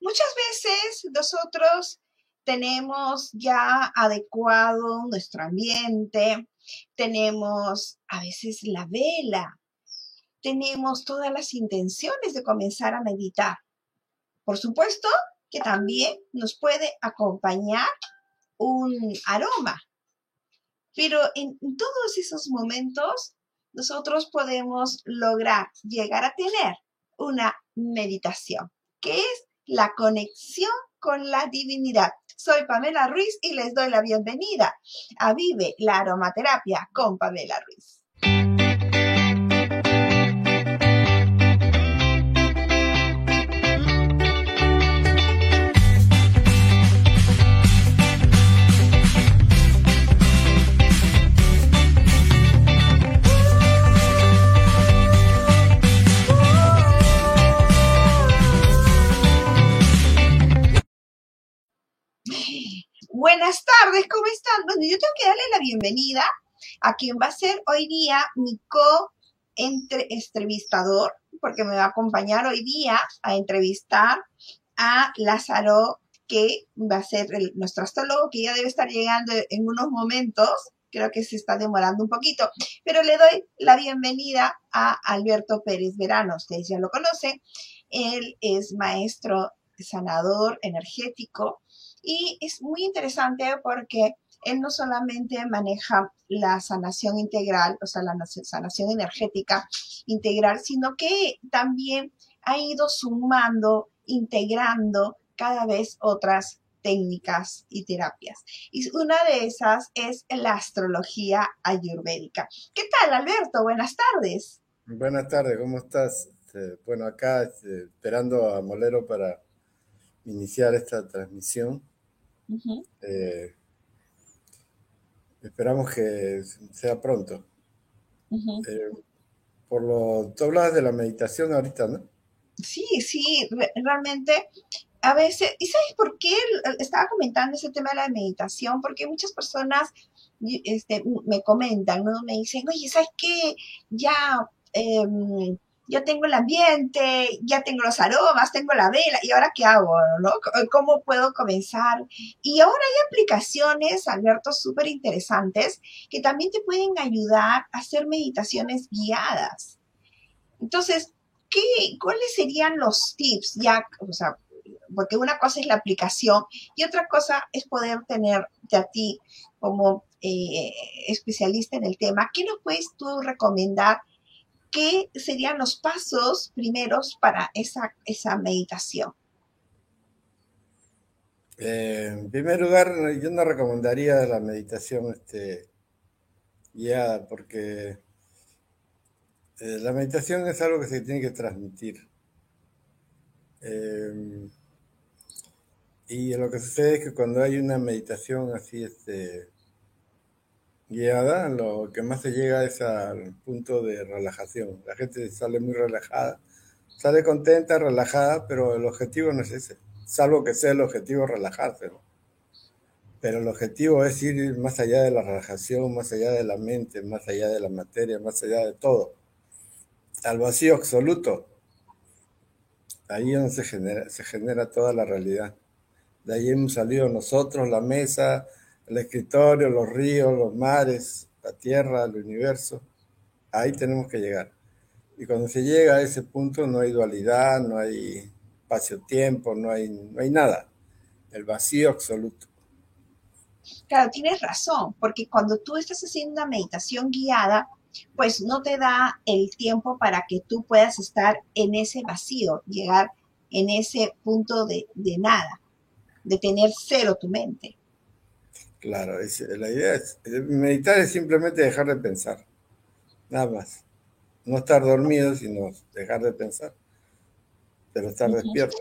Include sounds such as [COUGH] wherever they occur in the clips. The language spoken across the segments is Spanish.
Muchas veces nosotros tenemos ya adecuado nuestro ambiente, tenemos a veces la vela, tenemos todas las intenciones de comenzar a meditar. Por supuesto que también nos puede acompañar un aroma, pero en todos esos momentos nosotros podemos lograr llegar a tener una meditación, que es la conexión con la divinidad. Soy Pamela Ruiz y les doy la bienvenida a Vive la Aromaterapia con Pamela Ruiz. Buenas tardes, ¿cómo están? Bueno, yo tengo que darle la bienvenida a quien va a ser hoy día mi co-entrevistador, porque me va a acompañar hoy día a entrevistar a Lázaro, que va a ser nuestro astrólogo, que ya debe estar llegando en unos momentos. Creo que se está demorando un poquito, pero le doy la bienvenida a Alberto Pérez Verano. Ustedes ya lo conocen. Él es maestro sanador energético y es muy interesante porque él no solamente maneja la sanación integral, o sea, la sanación energética integral, sino que también ha ido sumando, integrando cada vez otras técnicas y terapias. Y una de esas es la astrología ayurvédica. ¿Qué tal, Alberto? Buenas tardes. Buenas tardes, ¿cómo estás? Este, bueno, acá este, esperando a Molero para iniciar esta transmisión. Eh, esperamos que sea pronto. Eh, por lo, tú hablabas de la meditación ahorita, ¿no? Sí, sí, realmente a veces, ¿y sabes por qué estaba comentando ese tema de la meditación? Porque muchas personas este, me comentan, ¿no? Me dicen, oye, ¿sabes qué? Ya em, yo tengo el ambiente, ya tengo los aromas, tengo la vela, ¿y ahora qué hago? ¿no? ¿Cómo puedo comenzar? Y ahora hay aplicaciones, Alberto, súper interesantes que también te pueden ayudar a hacer meditaciones guiadas. Entonces, ¿qué, ¿cuáles serían los tips? Ya, o sea, porque una cosa es la aplicación y otra cosa es poder tenerte a ti como eh, especialista en el tema. ¿Qué nos puedes tú recomendar ¿qué serían los pasos primeros para esa, esa meditación? Eh, en primer lugar, yo no recomendaría la meditación este, guiada porque eh, la meditación es algo que se tiene que transmitir. Eh, y lo que sucede es que cuando hay una meditación así, este, guiada, lo que más se llega es al punto de relajación. La gente sale muy relajada, sale contenta, relajada, pero el objetivo no es ese, salvo que sea el objetivo relajarse. Pero el objetivo es ir más allá de la relajación, más allá de la mente, más allá de la materia, más allá de todo, al vacío absoluto. Ahí donde se genera, se genera toda la realidad. De ahí hemos salido nosotros, la mesa, el escritorio, los ríos, los mares, la tierra, el universo. Ahí tenemos que llegar. Y cuando se llega a ese punto no hay dualidad, no hay espacio-tiempo, no hay, no hay nada. El vacío absoluto. Claro, tienes razón, porque cuando tú estás haciendo una meditación guiada, pues no te da el tiempo para que tú puedas estar en ese vacío, llegar en ese punto de, de nada, de tener cero tu mente. Claro, la idea es, eh, meditar es simplemente dejar de pensar, nada más. No estar dormido, sino dejar de pensar, pero estar despierto.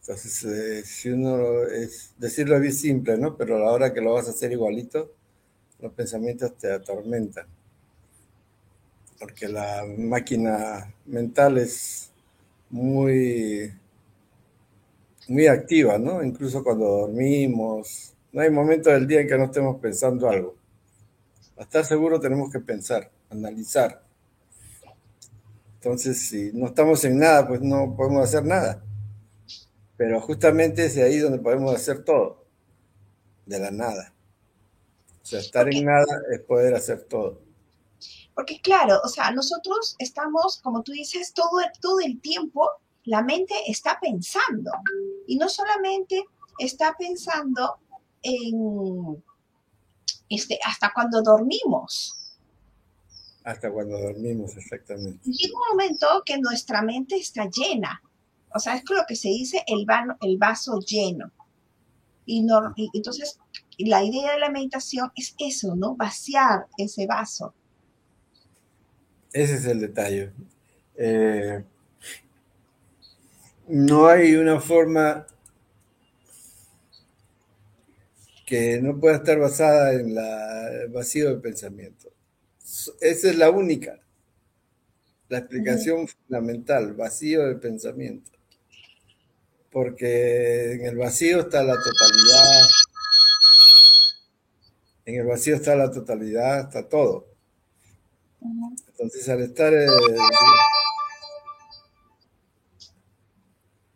Entonces, eh, si uno es, decirlo es bien simple, ¿no? Pero a la hora que lo vas a hacer igualito, los pensamientos te atormentan. Porque la máquina mental es muy, muy activa, ¿no? Incluso cuando dormimos, no hay momento del día en que no estemos pensando algo. Para estar seguro tenemos que pensar, analizar. Entonces, si no estamos en nada, pues no podemos hacer nada. Pero justamente es ahí donde podemos hacer todo, de la nada. O sea, estar en nada es poder hacer todo. Porque claro, o sea, nosotros estamos, como tú dices, todo, todo el tiempo, la mente está pensando. Y no solamente está pensando en, este, hasta cuando dormimos. Hasta cuando dormimos, exactamente. Llega un momento que nuestra mente está llena. O sea, es lo que se dice el, el vaso lleno. Y, no, y entonces, la idea de la meditación es eso, ¿no? Vaciar ese vaso. Ese es el detalle. Eh, no hay una forma que no pueda estar basada en el vacío del pensamiento. Esa es la única, la explicación fundamental, vacío del pensamiento. Porque en el vacío está la totalidad, en el vacío está la totalidad, está todo. Entonces, al estar. Eh,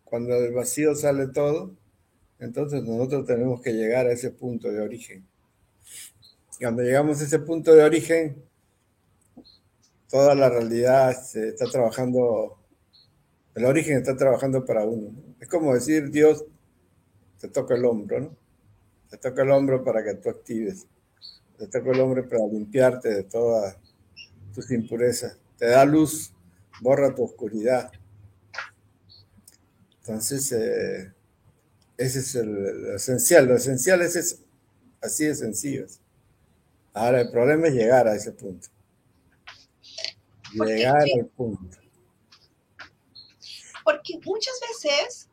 cuando del vacío sale todo, entonces nosotros tenemos que llegar a ese punto de origen. Cuando llegamos a ese punto de origen, toda la realidad está trabajando, el origen está trabajando para uno. Es como decir, Dios te toca el hombro, ¿no? Te toca el hombro para que tú actives. Te toca el hombro para limpiarte de todas tus impurezas. Te da luz, borra tu oscuridad. Entonces, eh, ese es el, esencial. Lo esencial es eso. Así de sencillo. Ahora, el problema es llegar a ese punto. Llegar al punto. Porque muchas veces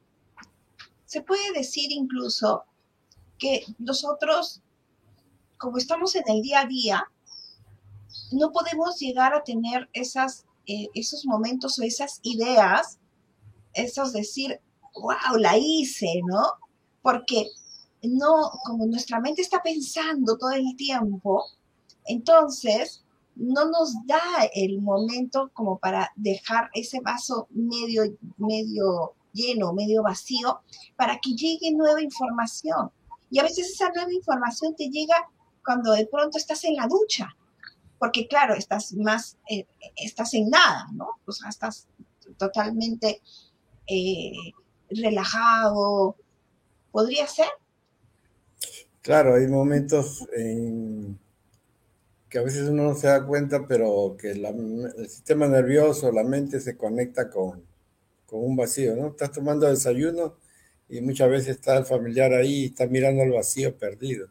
se puede decir incluso que nosotros, como estamos en el día a día, no podemos llegar a tener esas, eh, esos momentos o esas ideas, esos decir, wow, la hice, ¿no? Porque no, como nuestra mente está pensando todo el tiempo, entonces no nos da el momento como para dejar ese vaso medio, medio lleno, medio vacío, para que llegue nueva información. Y a veces esa nueva información te llega cuando de pronto estás en la ducha, porque claro, estás más, eh, estás en nada, ¿no? O sea, estás totalmente eh, relajado. ¿Podría ser? Claro, hay momentos en que a veces uno no se da cuenta, pero que el sistema nervioso, la mente se conecta con, con, un vacío, ¿no? Estás tomando desayuno y muchas veces está el familiar ahí y está mirando al vacío perdido.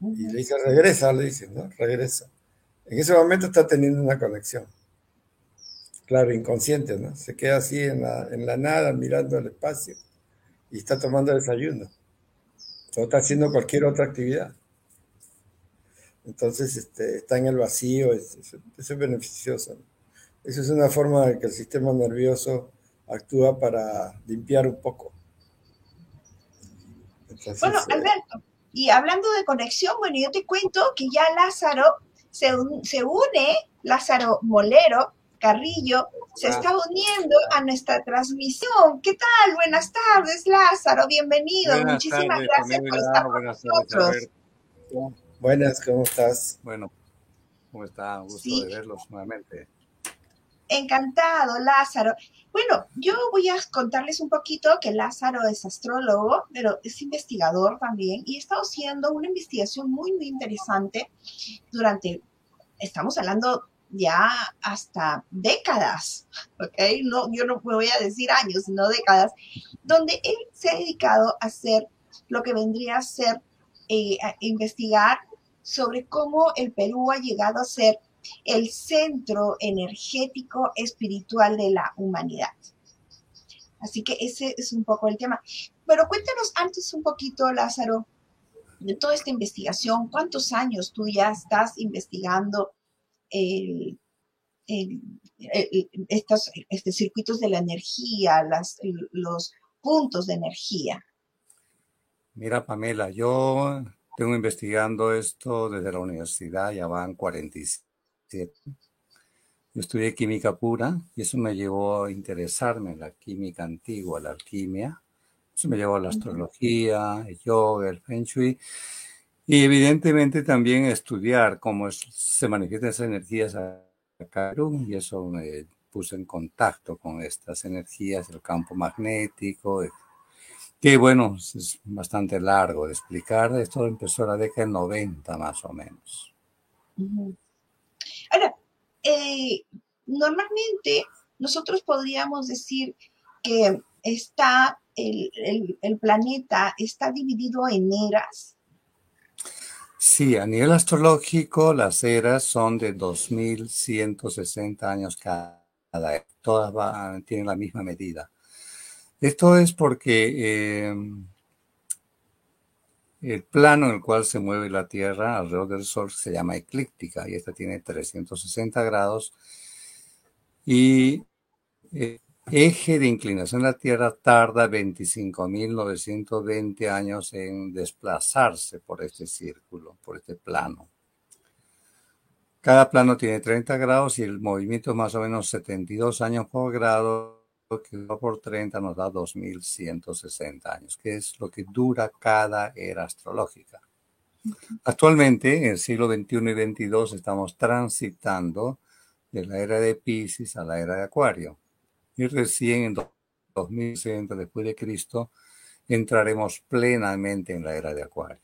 Y le dice, regresa, le dice, ¿no? Regresa. En ese momento está teniendo una conexión claro, inconsciente, ¿no? Se queda así en la, en la nada mirando el espacio y está tomando desayuno. O está haciendo cualquier otra actividad. Entonces este, está en el vacío, eso es, beneficioso. Eso es una forma de que el sistema nervioso actúa para limpiar un poco. bueno, eh, Alberto, y hablando de conexión, bueno, yo te cuento que ya Lázaro se, se une, Lázaro Molero, Carrillo se está uniendo a nuestra transmisión. ¿Qué tal? Buenas tardes, Lázaro. Bienvenido. Muchísimas gracias por estar con nosotros. Buenas, ¿cómo estás? Bueno, ¿cómo está? Un gusto de verlos nuevamente. Encantado, Lázaro. Bueno, yo voy a contarles un poquito que Lázaro es astrólogo, pero es investigador también y ha estado haciendo una investigación muy, muy interesante durante, estamos hablando ya hasta décadas, ¿ok? No, yo no voy a decir años, sino décadas, donde él se ha dedicado a hacer lo que vendría a ser eh, investigar sobre cómo el Perú ha llegado a ser el centro energético espiritual de la humanidad. Así que ese es un poco el tema. Pero cuéntanos antes un poquito, Lázaro, de toda esta investigación, ¿cuántos años tú ya estás investigando estos este, circuitos de la energía, las, los puntos de energía. Mira, Pamela, yo tengo investigando esto desde la universidad, ya van 47. Yo estudié química pura y eso me llevó a interesarme en la química antigua, la alquimia, me llevó a la astrología, el yoga, el feng shui y evidentemente también estudiar cómo se manifiestan esas energías acá y eso me puso en contacto con estas energías, el campo magnético, que bueno, es bastante largo de explicar. Esto empezó la década del 90 más o menos. Ahora, eh, normalmente nosotros podríamos decir que está el, el, planeta está dividido en eras. Sí, a nivel astrológico las eras son de 2160 años cada, todas van, tienen la misma medida. Esto es porque em, el plano en el cual se mueve la Tierra alrededor del Sol se llama eclíptica y esta tiene 360 grados y el eje de inclinación de la Tierra tarda 25.920 años en desplazarse por este círculo, por este plano. Cada plano tiene 30 grados y el movimiento es más o menos 72 años por grado que por 30 nos da 2160 años, que es lo que dura cada era astrológica. Actualmente, en el siglo XXI y XXII, estamos transitando de la era de Pisces a la era de Acuario. Y recién en 2060 después de Cristo entraremos plenamente en la era de Acuario.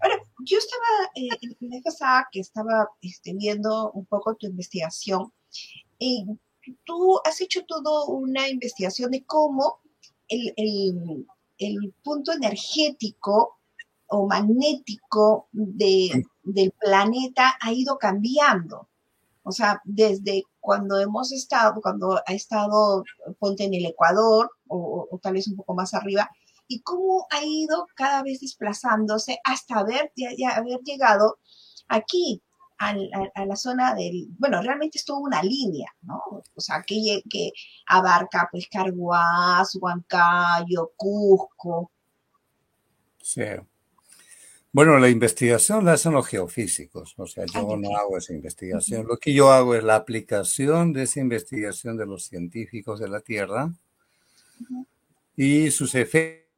Ahora, yo estaba, eh, la vez pasada que estaba este, viendo un poco tu investigación, eh, tú has hecho toda una investigación de cómo el, punto energético o magnético de, del planeta ha ido cambiando. O sea, desde cuando hemos estado, cuando ha estado, ponte en el Ecuador o, tal vez un poco más arriba, y cómo ha ido cada vez desplazándose hasta haber, ya haber llegado aquí, a, la zona del, bueno, realmente es toda una línea, ¿no? O sea, que, que abarca pues Carguás, Huancayo, Cusco. Sí. Bueno, la investigación la hacen los geofísicos, o sea, yo no hago esa investigación. Lo que yo hago es la aplicación de esa investigación de los científicos de la Tierra y sus efectos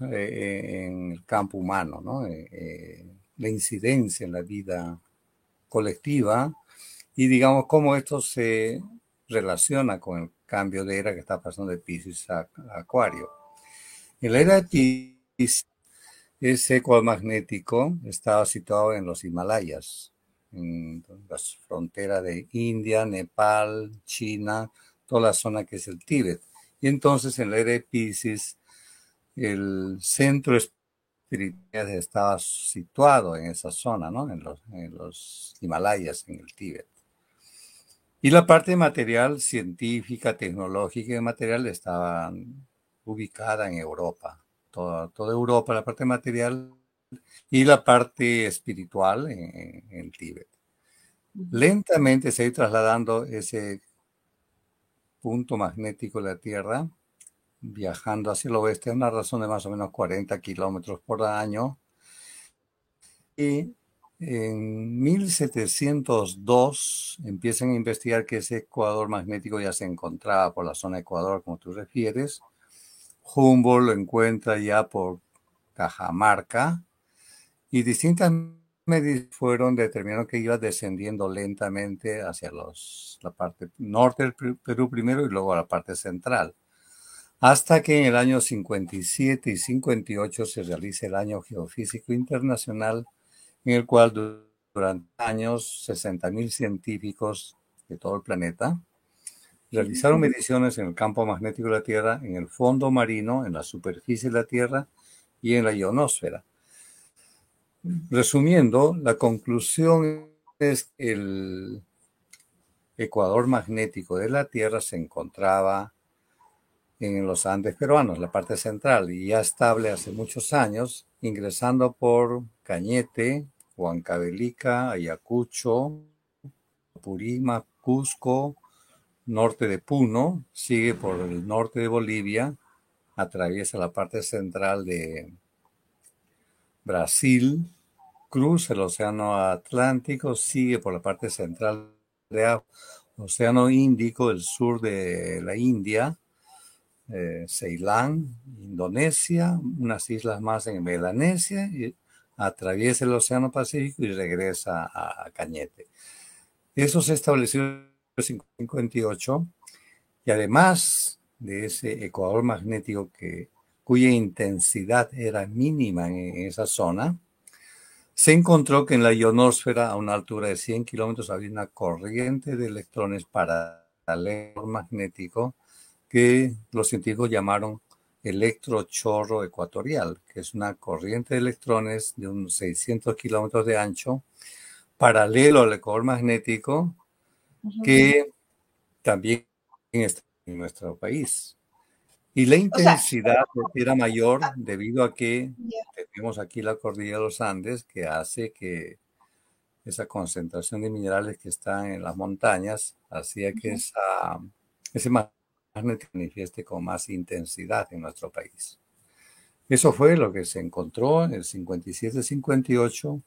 eh, en el campo humano, ¿no? Eh, eh, la incidencia en la vida colectiva y digamos cómo esto se relaciona con el cambio de era que está pasando de Pisces a, Acuario. En la era de Pisces, ese ecuador magnético estaba situado en los Himalayas, en las fronteras de India, Nepal, China, toda la zona que es el Tíbet. Y entonces en la era de Pisces, el centro espiritual estaba situado en esa zona, ¿no? En los, Himalayas, en el Tíbet. Y la parte material, científica, tecnológica y material estaba ubicada en Europa. Toda, toda Europa, la parte material y la parte espiritual en, en Tíbet. Lentamente se ha ido trasladando ese punto magnético de la Tierra viajando hacia el oeste a una razón de más o menos 40 kilómetros por año. Y en 1702 empiezan a investigar que ese ecuador magnético ya se encontraba por la zona Ecuador, como tú refieres. Humboldt lo encuentra ya por Cajamarca y distintas medidas fueron determinaron que iba descendiendo lentamente hacia los, la parte norte del Perú primero y luego a la parte central hasta que en el año 57 y 58 se realice el Año Geofísico Internacional, en el cual durante años 60.000 científicos de todo el planeta realizaron mediciones en el campo magnético de la Tierra, en el fondo marino, en la superficie de la Tierra y en la ionosfera. Resumiendo, la conclusión es que el ecuador magnético de la Tierra se encontraba en los Andes peruanos, la parte central, y ya estable hace muchos años, ingresando por Cañete, Huancavelica, Ayacucho, Purima, Cusco, norte de Puno, sigue por el norte de Bolivia, atraviesa la parte central de Brasil, cruza el Océano Atlántico, sigue por la parte central del Océano Índico, el sur de la India, eh, Ceilán, Indonesia, unas islas más en Melanesia, atraviesa el Océano Pacífico y regresa a, Cañete. Eso se estableció en 1958 y además de ese ecuador magnético que, cuya intensidad era mínima en, esa zona, se encontró que en la ionosfera a una altura de 100 kilómetros había una corriente de electrones paralelo magnético que los científicos llamaron electrochorro ecuatorial, que es una corriente de electrones de unos 600 kilómetros de ancho, paralelo al ecuador magnético, que también está en nuestro país. Y la intensidad era mayor debido a que tenemos aquí la cordillera de los Andes, que hace que esa concentración de minerales que está en las montañas hacía que esa, ese manifieste con más intensidad en nuestro país. Eso fue lo que se encontró en el 57-58.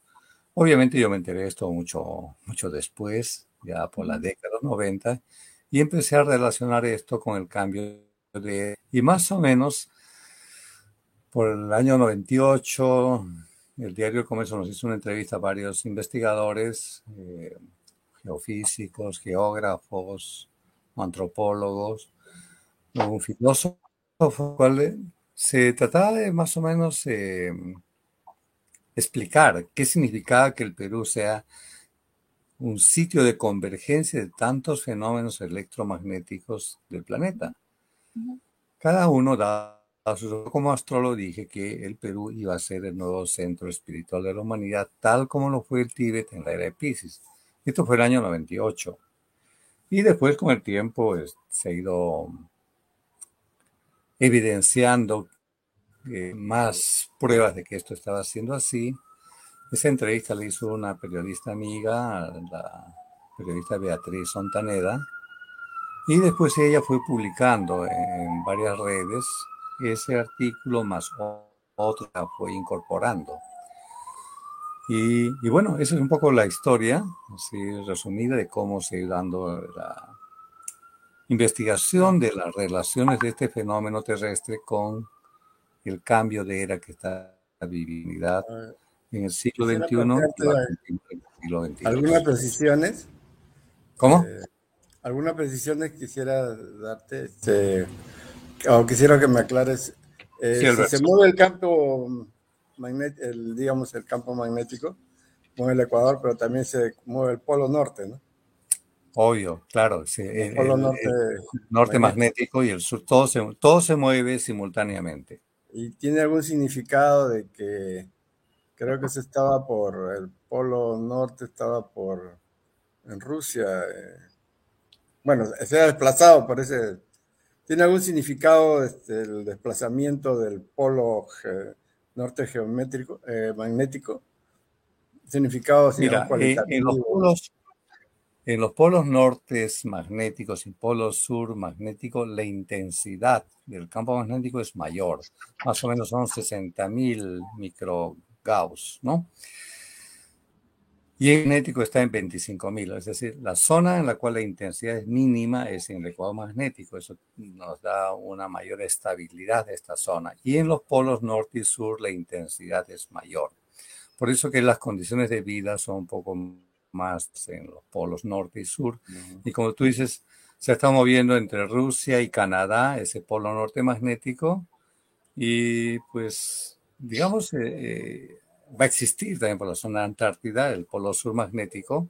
Obviamente yo me enteré de esto mucho, mucho después, ya por la década 90, y empecé a relacionar esto con el cambio de... Y más o menos por el año 98, el diario El Comercio nos hizo una entrevista a varios investigadores, eh, geofísicos, geógrafos, antropólogos, un filósofo, cual se trataba de más o menos eh, explicar qué significaba que el Perú sea un sitio de convergencia de tantos fenómenos electromagnéticos del planeta. Cada uno da su como astrólogo dije que el Perú iba a ser el nuevo centro espiritual de la humanidad, tal como lo fue el Tíbet en la era de Pisces. Esto fue el año 98. Y después, con el tiempo, se ha ido evidenciando eh, más pruebas de que esto estaba siendo así. Esa entrevista la hizo una periodista amiga, la periodista Beatriz Sontaneda, y después ella fue publicando en varias redes ese artículo más otra fue incorporando. Y, y, bueno, esa es un poco la historia, así resumida, de cómo se ha dando la, investigación de las relaciones de este fenómeno terrestre con el cambio de era que está la divinidad en el siglo XXI ¿Algunas precisiones? ¿Cómo? Eh, ¿Algunas precisiones quisiera darte? Este, o quisiera que me aclares. Eh, si se mueve el campo magnético, el, digamos el campo magnético, mueve el Ecuador, pero también se mueve el polo norte, ¿no? Obvio, claro. el, norte, magnético y el sur, todo se, todo se mueve simultáneamente. ¿Y tiene algún significado de que creo que se estaba por el polo norte, estaba por en Rusia? Eh, bueno, se ha desplazado por ese. ¿Tiene algún significado este, el desplazamiento del polo norte geométrico, eh, magnético? ¿Significado, Mira, eh, en los polos en los polos nortes magnéticos y polos sur magnéticos, la intensidad del campo magnético es mayor, más o menos son 60.000 microgauss, ¿no? Y el magnético está en 25.000, es decir, la zona en la cual la intensidad es mínima es en el ecuador magnético, eso nos da una mayor estabilidad de esta zona. Y en los polos norte y sur la intensidad es mayor. Por eso que las condiciones de vida son un poco más en los polos norte y sur. Y como tú dices, se está moviendo entre Rusia y Canadá, ese polo norte magnético, y pues, digamos, eh, eh, va a existir también por la zona de Antártida, el polo sur magnético,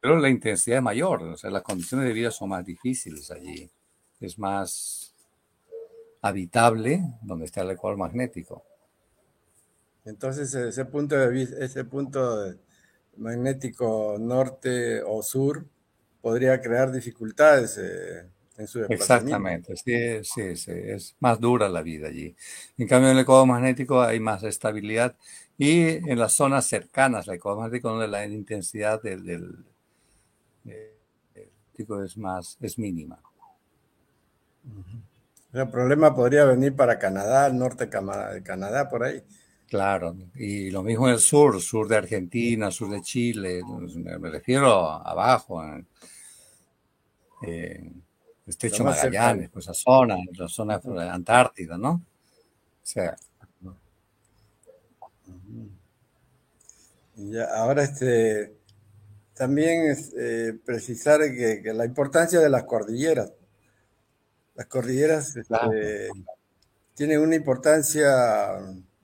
pero la intensidad es mayor, o sea, las condiciones de vida son más difíciles allí, es más habitable donde está el ecuador magnético. Entonces, ese punto de ese punto magnético norte o sur podría crear dificultades eh, en su desplazamiento. Exactamente, sí, sí, sí, es más dura la vida allí. En cambio, en el ecuador magnético hay más estabilidad y en las zonas cercanas al ecuador magnético donde la intensidad del, del, es más, es mínima. El problema podría venir para Canadá, el norte de Canadá, por ahí. Claro, y lo mismo en el sur, sur de Argentina, sur de Chile, me, refiero abajo, en, Estrecho Magallanes, pues esa zona, la zona Antártida, ¿no? O sea. Ya, ahora este también es eh, precisar que, la importancia de las cordilleras. Las cordilleras este, tienen una importancia,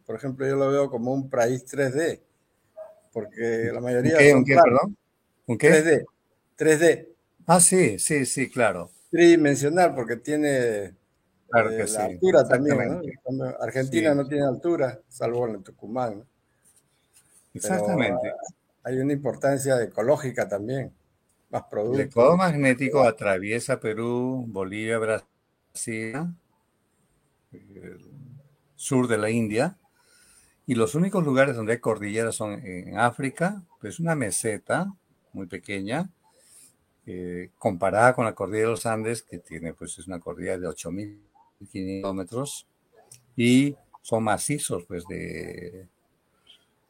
por ejemplo, yo lo veo como un país 3D, porque la mayoría ¿Un qué, perdón? ¿Un qué? 3D. 3D. Ah, sí, sí, sí, claro. Tridimensional, porque tiene claro eh, la altura también, ¿no? Argentina no tiene altura, salvo en Tucumán, ¿no? Exactamente. hay una importancia ecológica también, más productos. El ecuador magnético atraviesa Perú, Bolivia, Brasil, el sur de la India, y los únicos lugares donde hay cordilleras son en África, pues una meseta muy pequeña, eh, comparada con la cordillera de los Andes, que tiene, pues es una cordillera de 8.500 kilómetros, y son macizos, pues de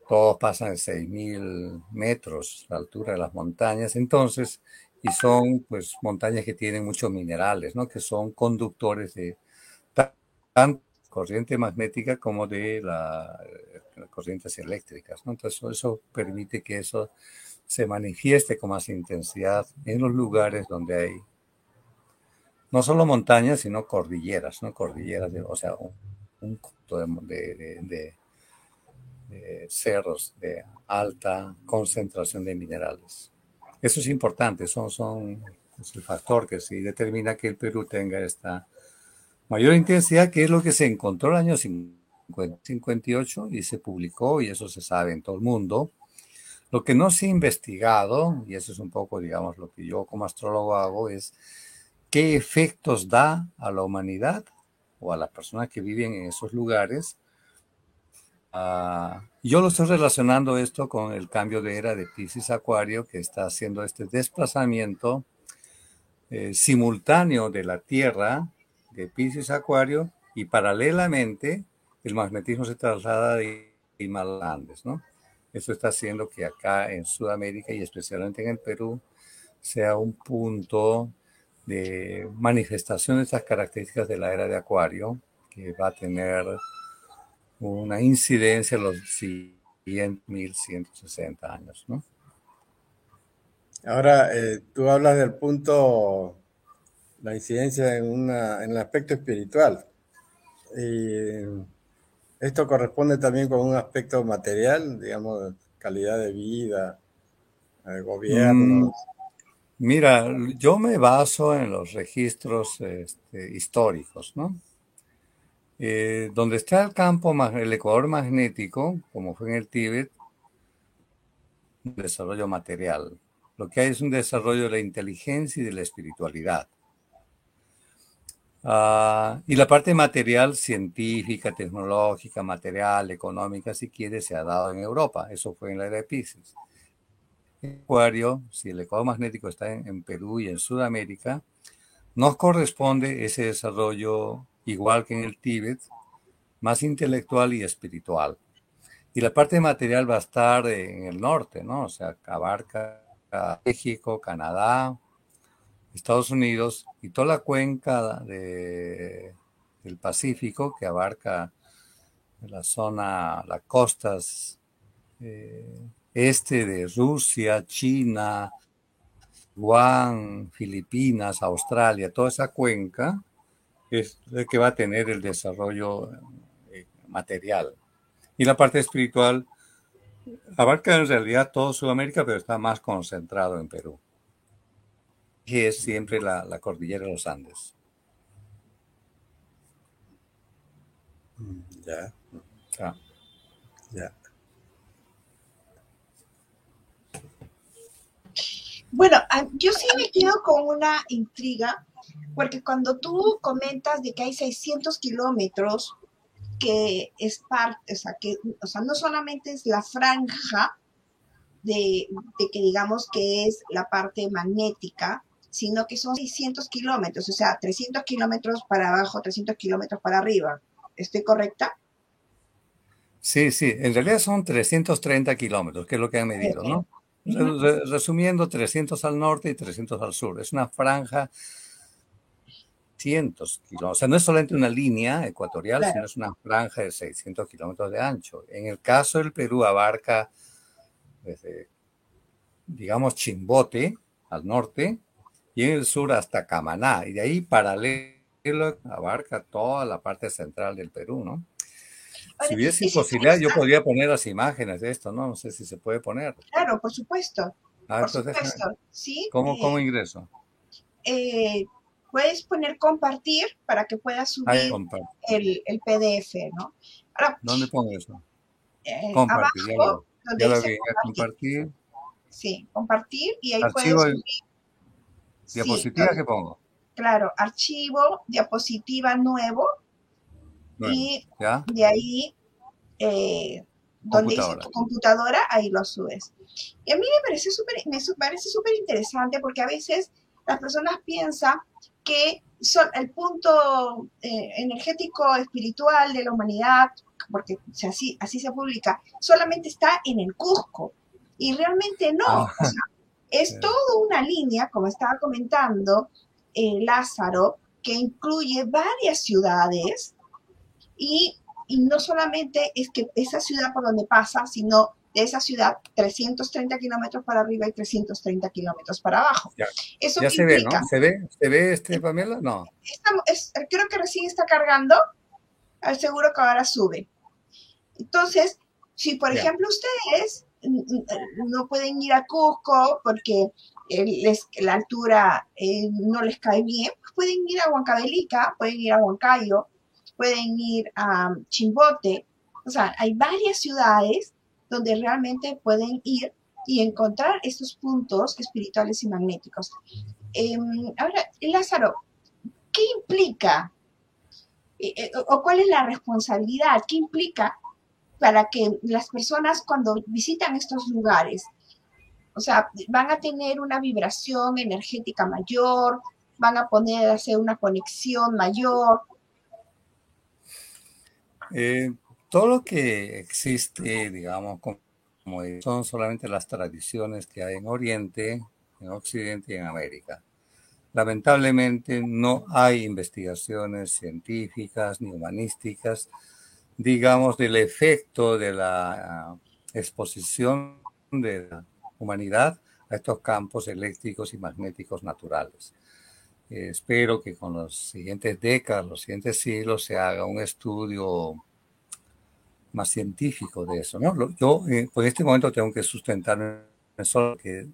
todos pasan de 6.000 metros la altura de las montañas, entonces, y son pues montañas que tienen muchos minerales, ¿no? Que son conductores de tanto corriente magnética como de las corrientes eléctricas. Entonces, eso permite que eso se manifieste con más intensidad en los lugares donde hay no solo montañas, sino cordilleras, ¿no? Cordilleras, de, o sea, un, un de, de, cerros de alta concentración de minerales. Eso es importante, son, son es el factor que sí determina que el Perú tenga esta mayor intensidad, que es lo que se encontró el año 58 y se publicó, y eso se sabe en todo el mundo. Lo que no se ha investigado, y eso es un poco, digamos, lo que yo como astrólogo hago, es qué efectos da a la humanidad o a las personas que viven en esos lugares Ah, yo lo estoy relacionando esto con el cambio de era de Pisces Acuario que está haciendo este desplazamiento eh, simultáneo de la Tierra de Pisces Acuario y paralelamente el magnetismo se traslada de Himalayas, ¿no? Eso está haciendo que acá en Sudamérica y especialmente en el Perú sea un punto de manifestación de estas características de la era de Acuario que va a tener una incidencia en los siguientes 1160 años, ¿no? Ahora, eh, tú hablas del punto, la incidencia en, una, en el aspecto espiritual. Esto corresponde también con un aspecto material, digamos, calidad de vida, el gobierno. Mm, mira, yo me baso en los registros este, históricos, ¿no? Eh, donde está el campo, el ecuador magnético, como fue en el Tíbet, un desarrollo material. Lo que hay es un desarrollo de la inteligencia y de la espiritualidad. Ah, y la parte material, científica, tecnológica, material, económica, si quiere, se ha dado en Europa. Eso fue en la era de Pisces. Acuario, si el ecuador magnético está en, en Perú y en Sudamérica, nos corresponde ese desarrollo igual que en el Tíbet, más intelectual y espiritual. Y la parte material va a estar en el norte, ¿no? O sea, abarca México, Canadá, Estados Unidos y toda la cuenca de, del Pacífico que abarca la zona, las costas eh, este de Rusia, China, Guam, Filipinas, Australia, toda esa cuenca es el que va a tener el desarrollo eh, material. Y la parte espiritual abarca en realidad todo Sudamérica, pero está más concentrado en Perú. Y es siempre la, cordillera de los Andes. Mm, ya. Ah. Ya. Bueno, ah, yo sí me quedo con una intriga porque cuando tú comentas de que hay 600 kilómetros, que es parte, o sea, que, o sea, no solamente es la franja de, que digamos que es la parte magnética, sino que son 600 kilómetros, o sea, 300 kilómetros para abajo, 300 kilómetros para arriba. ¿Estoy correcta? Sí, sí, en realidad son 330 kilómetros, que es lo que han medido, ¿no? Resumiendo, 300 al norte y 300 al sur. Es una franja 600 kilómetros. O sea, no es solamente una línea ecuatorial, sino es una franja de 600 kilómetros de ancho. En el caso del Perú abarca desde, digamos, Chimbote al norte y en el sur hasta Camaná. Y de ahí paralelo abarca toda la parte central del Perú, ¿no? Si hubiese posibilidad, yo podría poner las imágenes de esto, ¿no? No sé si se puede poner. Claro, por supuesto. Ah, por supuesto. ¿Sí? ¿Cómo, ¿Cómo, ingreso? Eh, puedes poner compartir para que puedas subir el, el, PDF, ¿no? ¿Dónde pongo eso? Eh, compartir, abajo, ya lo, compartir. compartir. Sí, compartir y ahí puedes subir. ¿Diapositiva que pongo? Claro, archivo, diapositiva nuevo y de ahí eh, donde dice tu computadora, ahí lo subes. Y a mí me parece súper me parece súper interesante porque a veces las personas piensan que son el punto eh, energético espiritual de la humanidad, porque así, así se publica, solamente está en el Cusco. Y realmente no. Ah. Es toda una línea, como estaba comentando eh, Lázaro, que incluye varias ciudades y, y no solamente es que esa ciudad por donde pasa, sino de esa ciudad 330 kilómetros para arriba y 330 kilómetros para abajo. Ya, Eso ya se ve, ¿no? ¿Se ve, ¿Se ve este, Pamela? No. creo que recién está cargando, al seguro que ahora sube. Entonces, si por ejemplo ustedes no pueden ir a Cusco porque la altura eh, no les cae bien, pues pueden ir a Huancavelica, pueden ir a Huancayo, pueden ir a Chimbote. O sea, hay varias ciudades donde realmente pueden ir y encontrar estos puntos espirituales y magnéticos. Em, ahora, Lázaro, ¿qué implica eh, eh, o cuál es la responsabilidad? ¿Qué implica para que las personas cuando visitan estos lugares, o sea, van a tener una vibración energética mayor, van a poder hacer una conexión mayor? Eh, todo lo que existe, digamos, son solamente las tradiciones que hay en Oriente, en Occidente y en América. Lamentablemente no hay investigaciones científicas ni humanísticas, digamos, del efecto de la exposición de la humanidad a estos campos eléctricos y magnéticos naturales. espero que con las siguientes décadas, los siguientes siglos, se haga un estudio más científico de eso. ¿no? Yo, eh, por este momento, tengo que sustentarme en eso que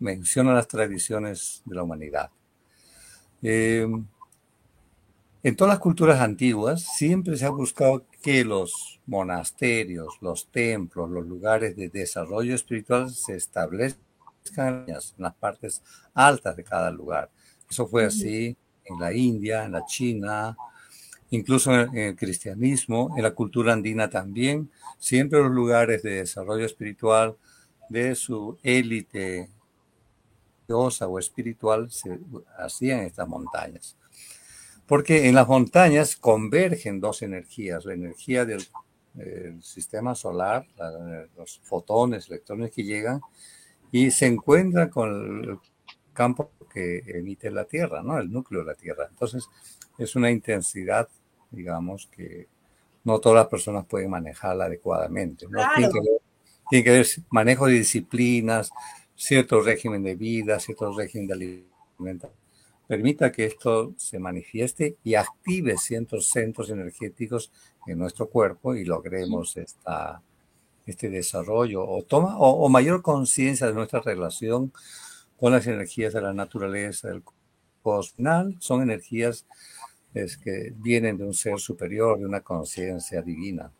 menciona las tradiciones de la humanidad. Eh, en todas las culturas antiguas siempre se ha buscado que los monasterios, los templos, los lugares de desarrollo espiritual se establezcan en las partes altas de cada lugar. Eso fue así en la India, en la China, incluso en el cristianismo, en la cultura andina también, siempre los lugares de desarrollo espiritual de su élite religiosa o espiritual se hacían en estas montañas. Porque en las montañas convergen dos energías, la energía del, sistema solar, los fotones, electrones que llegan, y se encuentran con el campo que emite la Tierra, ¿no? el núcleo de la Tierra. Entonces, es una intensidad digamos, que no todas las personas pueden manejarla adecuadamente. ¿no? Tiene, que haber, manejo de disciplinas, cierto régimen de vida, cierto régimen de alimentación. Permita que esto se manifieste y active ciertos centros energéticos en nuestro cuerpo y logremos esta, este desarrollo o, toma, o, mayor conciencia de nuestra relación con las energías de la naturaleza, del cosmos. Son energías es que vienen de un ser superior, de una conciencia divina.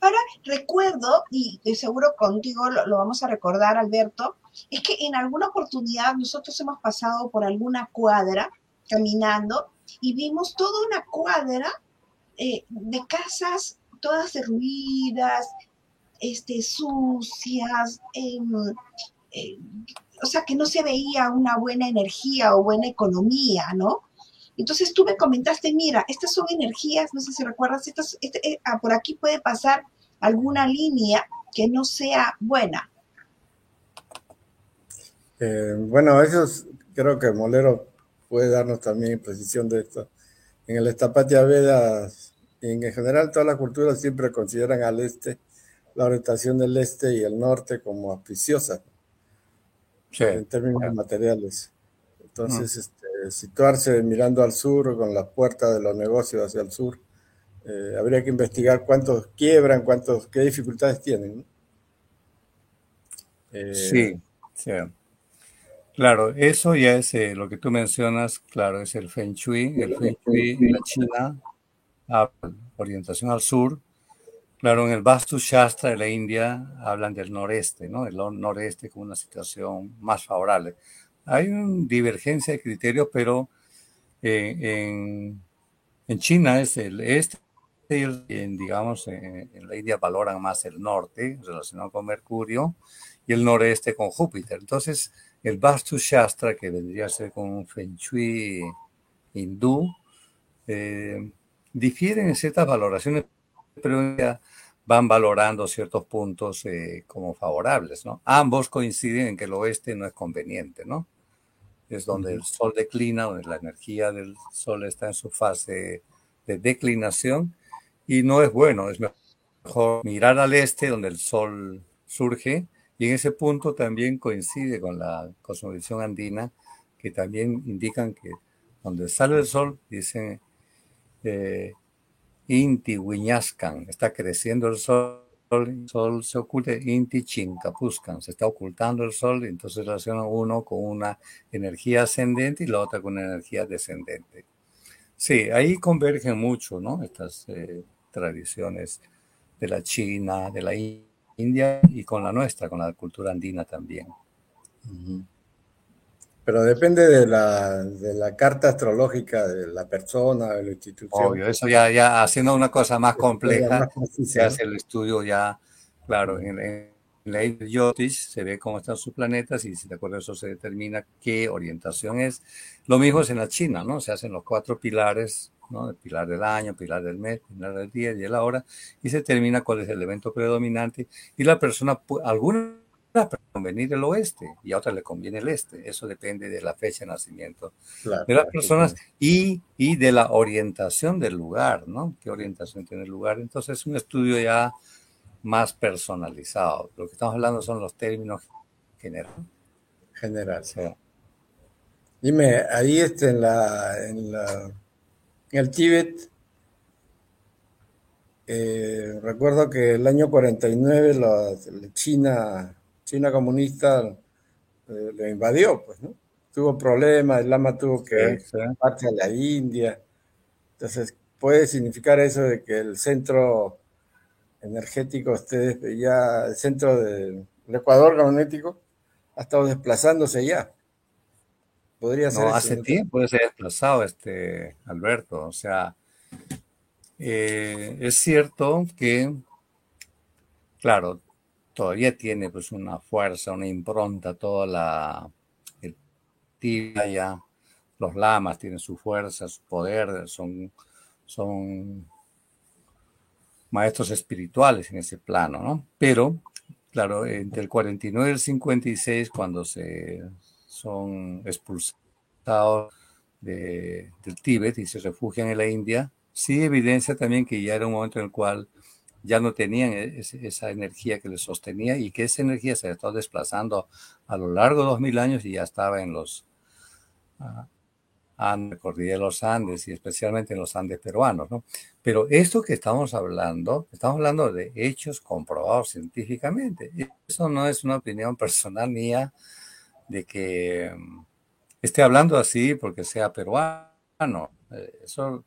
Ahora recuerdo, y seguro contigo lo, vamos a recordar, Alberto, es que en alguna oportunidad nosotros hemos pasado por alguna cuadra caminando y vimos toda una cuadra eh, de casas todas derruidas, este, sucias, em, eh, o sea que no se veía una buena energía o buena economía, ¿no? Entonces tú me comentaste, mira, estas son energías, no sé si recuerdas, estas, este, eh, ah, por aquí puede pasar alguna línea que no sea buena. Eh, bueno, eso creo que Molero puede darnos también precisión de esto. En el Estapatya Vedas, en general todas las culturas siempre consideran al este, la orientación del este y el norte como auspiciosa en términos materiales. Entonces, situarse mirando al sur con las puertas de los negocios hacia el sur, eh, habría que investigar cuántos quiebran, cuántos, qué dificultades tienen. Eh, sí, sí. Claro, eso ya es eh, lo que tú mencionas, claro, es el Feng Shui. El Feng Shui en la China, orientación al sur. Claro, en el Vastu Shastra de la India hablan del noreste, ¿no? El noreste como una situación más favorable. Hay una divergencia de criterios, pero eh, en, en, China es el este y en, digamos, en, la India valoran más el norte relacionado con Mercurio y el noreste con Júpiter. Entonces, el Vastu Shastra, que vendría a ser con un Feng Shui hindú, eh, difieren en ciertas valoraciones, pero van valorando ciertos puntos eh, como favorables, ¿no? Ambos coinciden en que el oeste no es conveniente, ¿no? Es donde el sol declina, donde la energía del sol está en su fase de declinación y no es bueno, es mejor mirar al este, donde el sol surge, y en ese punto también coincide con la cosmovisión andina, que también indican que donde sale el sol, dicen eh, Inti está creciendo el sol, el sol se oculta, Inti Chincapuscan, se está ocultando el sol, entonces relaciona uno con una energía ascendente y la otra con una energía descendente. Sí, ahí convergen mucho, ¿no? Estas eh, tradiciones de la China, de la India y con la nuestra, con la cultura andina también. Pero depende de la, de la, carta astrológica de la persona, de la institución. Obvio, eso ya, ya haciendo una cosa más compleja, se hace el estudio ya, claro, en, en la Yotish se ve cómo están sus planetas y si de acuerdo a eso se determina qué orientación es. Lo mismo es en la China, ¿no? Se hacen los cuatro pilares el pilar del año, pilar del mes, pilar del día y de la hora, y se determina cuál es el evento predominante. Y la persona, alguna le convenir el oeste y a otra le conviene el este. Eso depende de la fecha de nacimiento de las personas y, y, de la orientación del lugar, ¿no? ¿Qué orientación tiene el lugar? Entonces es un estudio ya más personalizado. Lo que estamos hablando son los términos generales. General. Dime, ahí este, en la, en la en el Tíbet, eh, recuerdo que el año 49 la, China, China comunista eh, le invadió, pues, ¿no? Tuvo problemas, el lama tuvo que sí, a la India. Entonces, puede significar eso de que el centro energético, ustedes ya, el centro del Ecuador magnético, ha estado desplazándose ya. Podría ser. No, hace tiempo se ha desplazado este Alberto. O sea, eh, es cierto que, claro, todavía tiene pues una fuerza, una impronta, toda la el tibia, los lamas tienen su fuerza, su poder, son, son maestros espirituales en ese plano, ¿no? Pero, claro, entre el 49 y el 56, cuando se son expulsados del Tíbet y se refugian en la India, sí evidencia también que ya era un momento en el cual ya no tenían e-, esa energía que les sostenía y que esa energía se estado desplazando a lo largo de dos mil años y ya estaba en los uh, Andes, cordillera de los Andes y especialmente en los Andes peruanos, ¿no? Pero esto que estamos hablando, estamos hablando de hechos comprobados científicamente. Eso no es una opinión personal mía de que mm, esté hablando así porque sea peruano. Eh, eso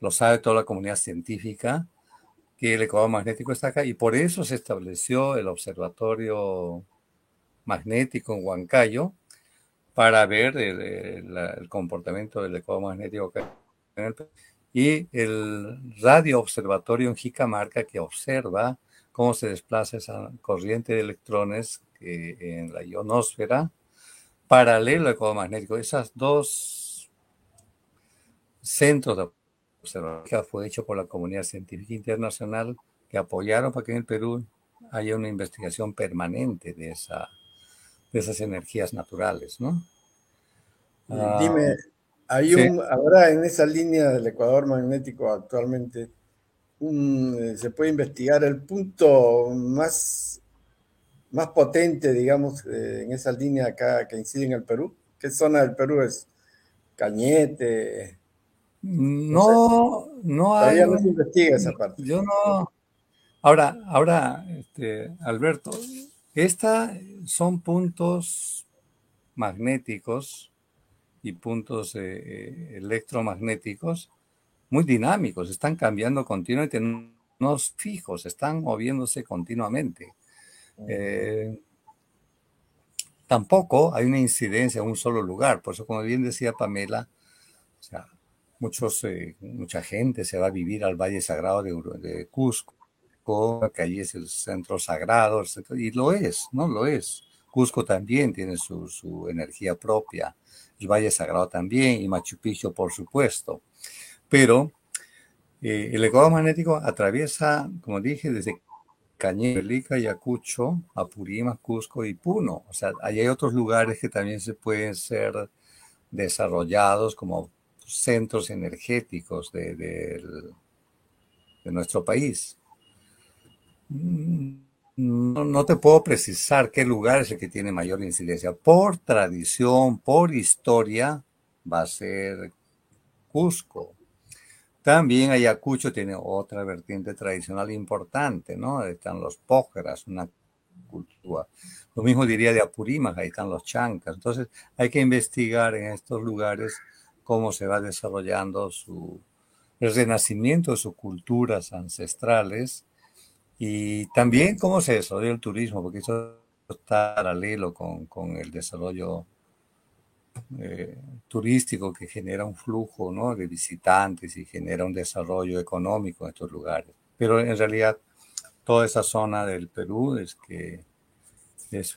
lo sabe toda la comunidad científica, que el ecuador magnético está acá y por eso se estableció el observatorio magnético en Huancayo para ver el, comportamiento del ecuador magnético en el y el radio observatorio en Jicamarca que observa cómo se desplaza esa corriente de electrones en la ionosfera paralelo al magnético. Esas dos centros de observación fue hecho por la comunidad científica internacional que apoyaron para que en el Perú haya una investigación permanente de, esa, de esas energías naturales, ¿no? Ah, dime, Hay un, ahora en esa línea del Ecuador magnético actualmente, eh, se puede investigar el punto más, más potente, digamos, eh, en esa línea acá que incide en el Perú. ¿Qué zona del Perú es? Cañete. No, no, hay. Todavía no se investiga esa parte. Yo no. Ahora, ahora, este, Alberto, esta son puntos magnéticos y puntos eh, eh, electromagnéticos muy dinámicos, están cambiando continuamente, no fijos, están moviéndose continuamente. Eh, tampoco hay una incidencia en un solo lugar, por eso como bien decía Pamela, muchos, mucha gente se va a vivir al Valle Sagrado de, de Cusco, que allí es el centro sagrado, y lo es, ¿no? Lo es. Cusco también tiene su, energía propia, el Valle Sagrado también, y Machu Picchu, por supuesto. Pero eh, el Ecuador magnético atraviesa, como dije, desde Cañete, Lica, Ayacucho, Apurímac, Cusco y Puno. O sea, hay otros lugares que también se pueden ser desarrollados como centros energéticos de, nuestro país. Mm, no, te puedo precisar qué lugar es el que tiene mayor incidencia. Por tradición, por historia, va a ser Cusco. También Ayacucho tiene otra vertiente tradicional importante, ¿no? Están los pójeras, una cultura. Lo mismo diría de Apurímac, ahí están los chancas. Entonces hay que investigar en estos lugares cómo se va desarrollando su, el renacimiento de sus culturas ancestrales y también cómo se desarrolla el turismo, porque eso está paralelo con, con el desarrollo eh, turístico que genera un flujo ¿no? de visitantes y genera un desarrollo económico en estos lugares. Pero en realidad toda esa zona del Perú es que es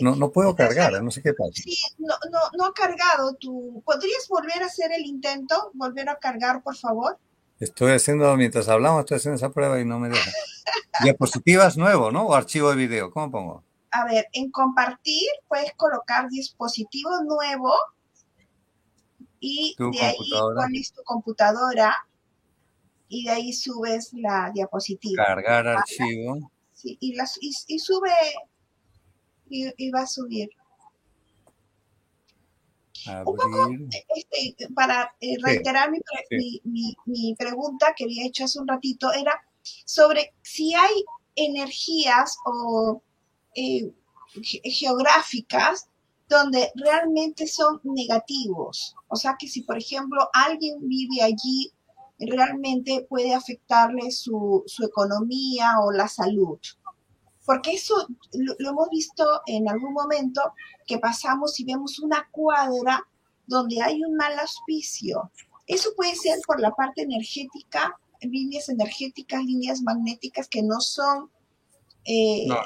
no, no puedo cargar, no sé qué pasa. Sí, no, no, no ha cargado. ¿Tú podrías volver a hacer el intento? ¿Volver a cargar, por favor? Estoy haciendo, mientras hablamos, estoy haciendo esa prueba y no me deja. Diapositivas nuevo, ¿no? O archivo de video, ¿cómo pongo? A ver, en compartir puedes colocar dispositivo nuevo y de ahí pones tu computadora y de ahí subes la diapositiva. Cargar archivo. Sí, y, las, y, sube y va a subir. Un poco, este, para eh, reiterar mi, pregunta que había hecho hace un ratito, era sobre si hay energías o eh, geográficas donde realmente son negativos. O sea que si, por ejemplo, alguien vive allí, realmente puede afectarle su, su economía o la salud porque eso lo, hemos visto en algún momento que pasamos y vemos una cuadra donde hay un mal auspicio. Eso puede ser por la parte energética, líneas energéticas, líneas magnéticas que no son... Eh, no,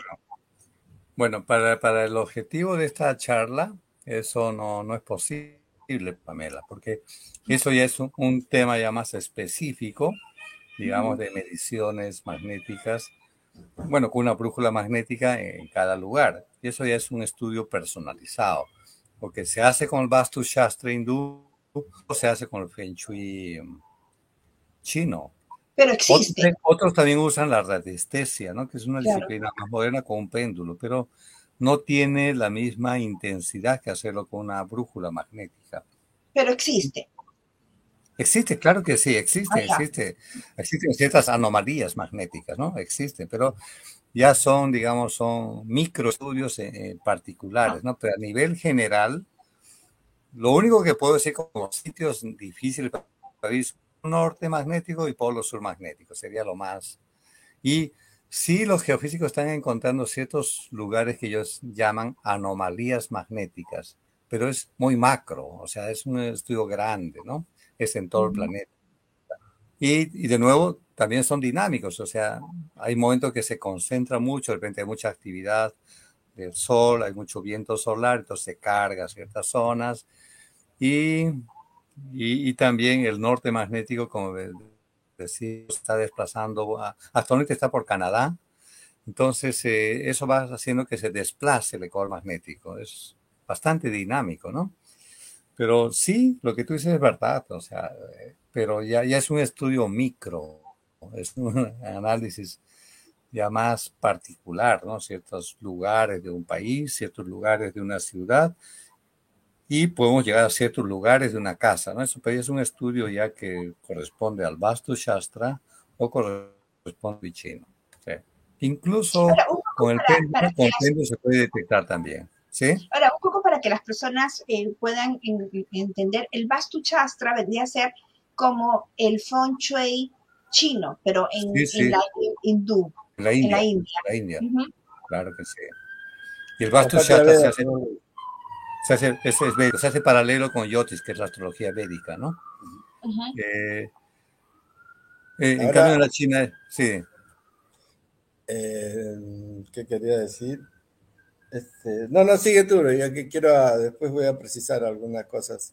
Bueno, para, para, el objetivo de esta charla, eso no, no es posible, Pamela, porque eso ya es un tema ya más específico, digamos, de mediciones magnéticas bueno, con una brújula magnética en cada lugar. Y eso ya es un estudio personalizado, porque se hace con el Vastu Shastra hindú o se hace con el Feng Shui um, chino. Pero existe. Otros, también usan la radiestesia, ¿no? que es una disciplina más moderna con un péndulo, pero no tiene la misma intensidad que hacerlo con una brújula magnética. Pero existe. Existe, claro que sí, existe, existe. Existen ciertas anomalías magnéticas, ¿no? Existen, pero ya son, digamos, son microestudios eh, particulares, ¿no? Pero a nivel general, lo único que puedo decir como sitios difíciles para vivir norte magnético y polo sur magnético, sería lo más. Y sí, los geofísicos están encontrando ciertos lugares que ellos llaman anomalías magnéticas, pero es muy macro, o sea, es un estudio grande, ¿no? Es en todo el planeta. Y, de nuevo, también son dinámicos, o sea, hay momentos que se concentra mucho, de repente hay mucha actividad del sol, hay mucho viento solar, entonces se carga ciertas zonas. Y, y, también el norte magnético, como decía, está desplazando, actualmente está por Canadá, entonces eh, eso va haciendo que se desplace el ecuador magnético, es bastante dinámico, ¿no? Pero sí, lo que tú dices es verdad, o sea, pero ya, ya es un estudio micro, es un [LAUGHS] análisis ya más particular, ¿no? Ciertos lugares de un país, ciertos lugares de una ciudad, y podemos llegar a ciertos lugares de una casa, ¿no? Eso es un estudio ya que corresponde al Vastu Shastra o corresponde al chino. Incluso con el péndulo se puede detectar también. ¿sí? Ahora, un que las personas eh, puedan entender, el Vastu Shastra vendría a ser como el Feng Shui chino, pero en, la hindú. En la India. la India. Claro que sí. Y el Vastu Shastra se hace, se hace, es, se hace paralelo con Yotis, que es la astrología védica, ¿no? Eh, eh, en cambio, en la China, sí. Eh, ¿Qué quería decir? Este, no, no, sigue tú, ya que quiero, ah, después voy a precisar algunas cosas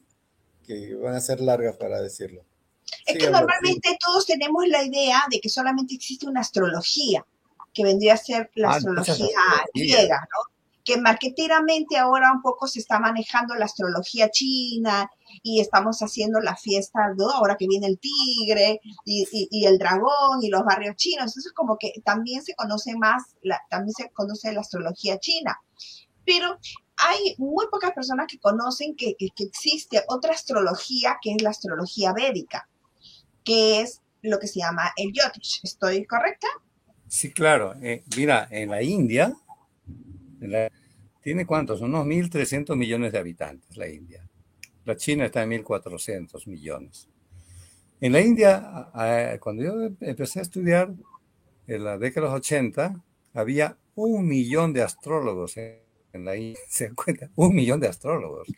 que van a ser largas para decirlo. Es que normalmente todos tenemos la idea de que solamente existe una astrología, que vendría a ser la ah, astrología griega, ¿no? que marketeramente ahora un poco se está manejando la astrología china y estamos haciendo la fiesta, ahora que viene el tigre y, el dragón y los barrios chinos. Entonces como que también se conoce más, la, también se conoce la astrología china. Pero hay muy pocas personas que conocen que, existe otra astrología que es la astrología védica, que es lo que se llama el Yotish. ¿Estoy correcta? Sí, claro. Eh, mira, en la India, ¿Tiene cuántos? Unos 1.300 millones de habitantes la India. La China está en 1.400 millones. En la India, cuando yo empecé a estudiar, en la década de los 80, había un millón de astrólogos en la India. [LAUGHS] ¿Se? Un millón de astrólogos.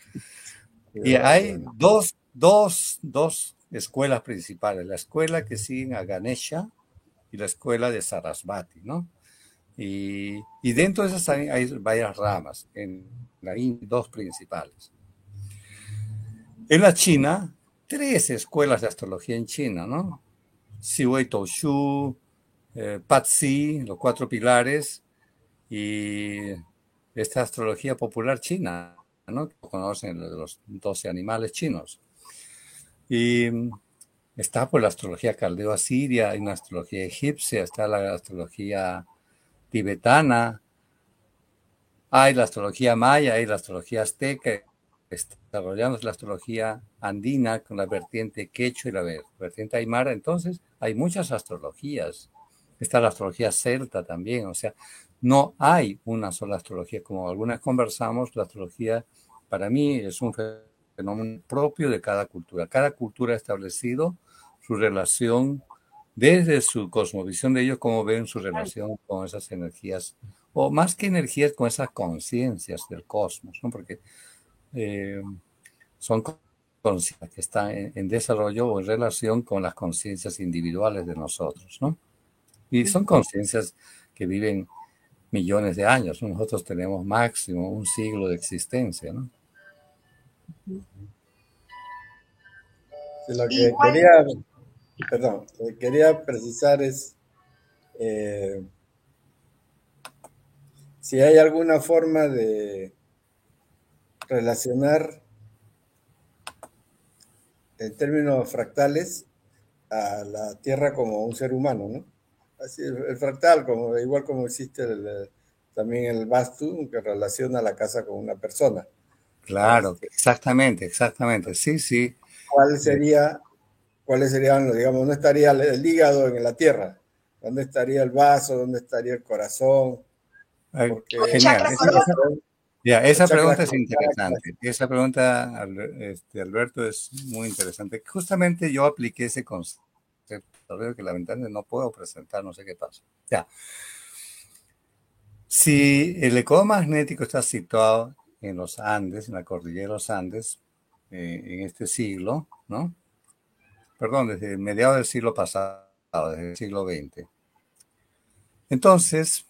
Y hay dos, dos, dos escuelas principales. La escuela que siguen a Ganesha y la escuela de Sarasvati, ¿no? Y, dentro de esas hay, varias ramas, en la dos principales. En la China, tres escuelas de astrología en China, ¿no? Siwei Shu, eh, Patsi, los cuatro pilares, y esta astrología popular china, ¿no? Conocen los 12 animales chinos. Y está por la astrología caldeo-asiria, hay una astrología egipcia, está la astrología tibetana, hay la astrología maya, hay la astrología azteca, desarrollando la astrología andina con la vertiente quechua y la vertiente aymara. Entonces, hay muchas astrologías. Está la astrología celta también, o sea, no hay una sola astrología. Como algunas conversamos, la astrología para mí es un fenómeno propio de cada cultura. Cada cultura ha establecido su relación desde su cosmovisión de ellos, cómo ven su relación con esas energías, o más que energías, con esas conciencias del cosmos, ¿no? porque eh, son conciencias que están en, desarrollo o en relación con las conciencias individuales de nosotros, ¿no? Y son conciencias que viven millones de años, nosotros tenemos máximo un siglo de existencia, ¿no? lo que quería perdón, lo que quería precisar es eh, si hay alguna forma de relacionar en términos fractales a la Tierra como un ser humano, ¿no? Así, el, fractal, como, igual como existe también el Vastu, que relaciona la casa con una persona. Claro, exactamente, exactamente, sí, sí. ¿Cuál sería cuáles serían, digamos, dónde estaría el hígado en la tierra, dónde estaría el vaso, dónde estaría el corazón. genial. Esa, pregunta es interesante. Esa pregunta, este, Alberto, es muy interesante. Justamente yo apliqué ese concepto. Veo que lamentablemente no puedo presentar, no sé qué pasa. Ya. Si el eco magnético está situado en los Andes, en la cordillera de los Andes, eh, en este siglo, ¿no? perdón, desde mediados del siglo pasado, desde el siglo XX. Entonces,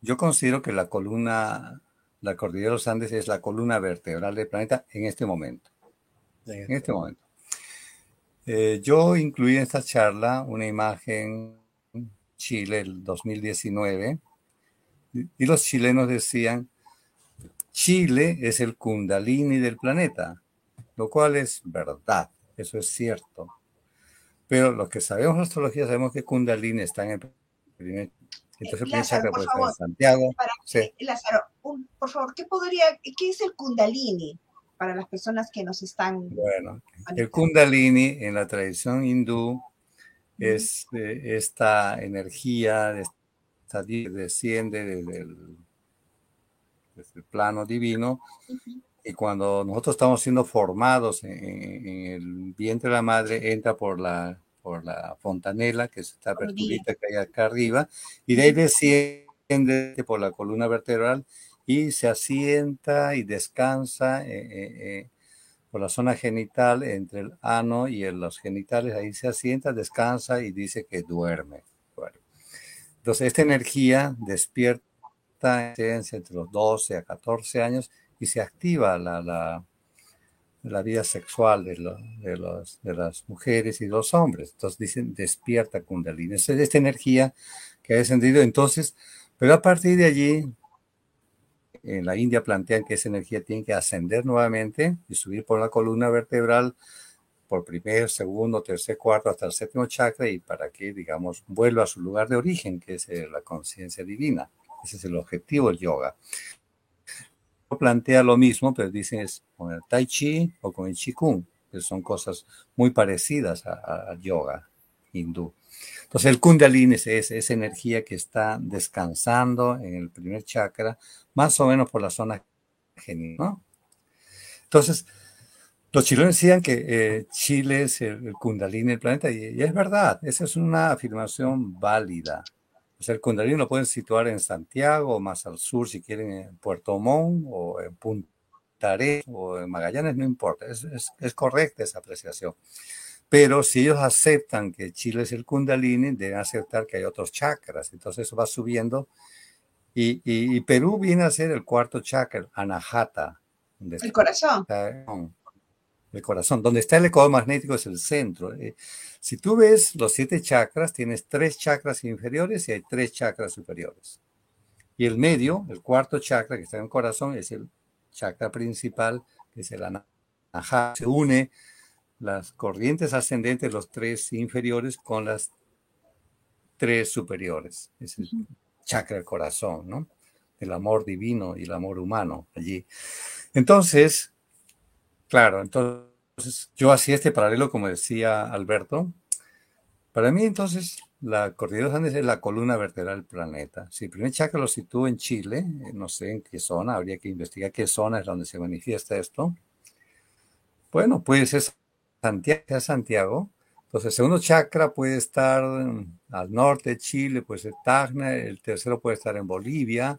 yo considero que la columna, la cordillera de los Andes es la columna vertebral del planeta en este momento. En este momento. Eh, yo incluí en esta charla una imagen Chile el 2019 y los chilenos decían, Chile es el kundalini del planeta lo cual es verdad, eso es cierto. Pero lo que sabemos astrología, sabemos que Kundalini está en el primer entonces el primer chakra puede estar en Santiago. Lázaro, por favor, ¿qué podría, qué es el Kundalini para las personas que nos están? Bueno, el Kundalini en la tradición hindú es eh, esta energía, esta, desciende desde el, plano divino. Y cuando nosotros estamos siendo formados en, el vientre de la madre, entra por la, por la fontanela, que es esta aperturita que hay acá arriba, y de ahí desciende por la columna vertebral y se asienta y descansa eh, eh, por la zona genital entre el ano y los genitales, ahí se asienta, descansa y dice que duerme. Entonces, esta energía despierta entre los 12 a 14 años y se activa la, la, la vida sexual de, las mujeres y los hombres. Entonces dicen, despierta Kundalini. Es esta energía que ha descendido. Entonces, pero a partir de allí, en la India plantean que esa energía tiene que ascender nuevamente y subir por la columna vertebral por primer, segundo, tercer, cuarto, hasta el séptimo chakra y para que, digamos, vuelva a su lugar de origen, que es eh, la conciencia divina. Ese es el objetivo del yoga. Plantea lo mismo, pero dicen es con el tai chi o con el qigong, que son cosas muy parecidas al yoga hindú. Entonces el kundalini es esa energía que está descansando en el primer chakra, más o menos por la zona genital. Entonces, los chilenos decían que eh, Chile es el, kundalini del planeta y, es verdad, esa es una afirmación válida. O sea, el kundalini lo pueden situar en Santiago más al sur si quieren en Puerto Montt o en Punta Arenas o en Magallanes, no importa, es, es correcta esa apreciación. Pero si ellos aceptan que Chile es el Kundalini, deben aceptar que hay otros chakras. Entonces eso va subiendo. Y, Perú viene a ser el cuarto chakra, Anahata. El corazón. El corazón. Donde está el ecuador magnético es el centro. Eh, si tú ves los siete chakras, tienes tres chakras inferiores y hay tres chakras superiores. Y el medio, el cuarto chakra que está en el corazón, es el chakra principal, que es el Anahata. Se une las corrientes ascendentes, los tres inferiores con las tres superiores. Es el chakra del corazón, ¿no? El amor divino y el amor humano allí. Entonces, claro, entonces yo hacía este paralelo, como decía Alberto. Para mí, entonces, la cordillera de los Andes es la columna vertebral del planeta. Si el primer chakra lo sitúo en Chile, eh, no sé en qué zona, habría que investigar qué zona es donde se manifiesta esto. Bueno, pues es Santiago, Santiago. Entonces, el segundo chakra puede estar al norte de Chile, puede ser Tacna, el tercero puede estar en Bolivia,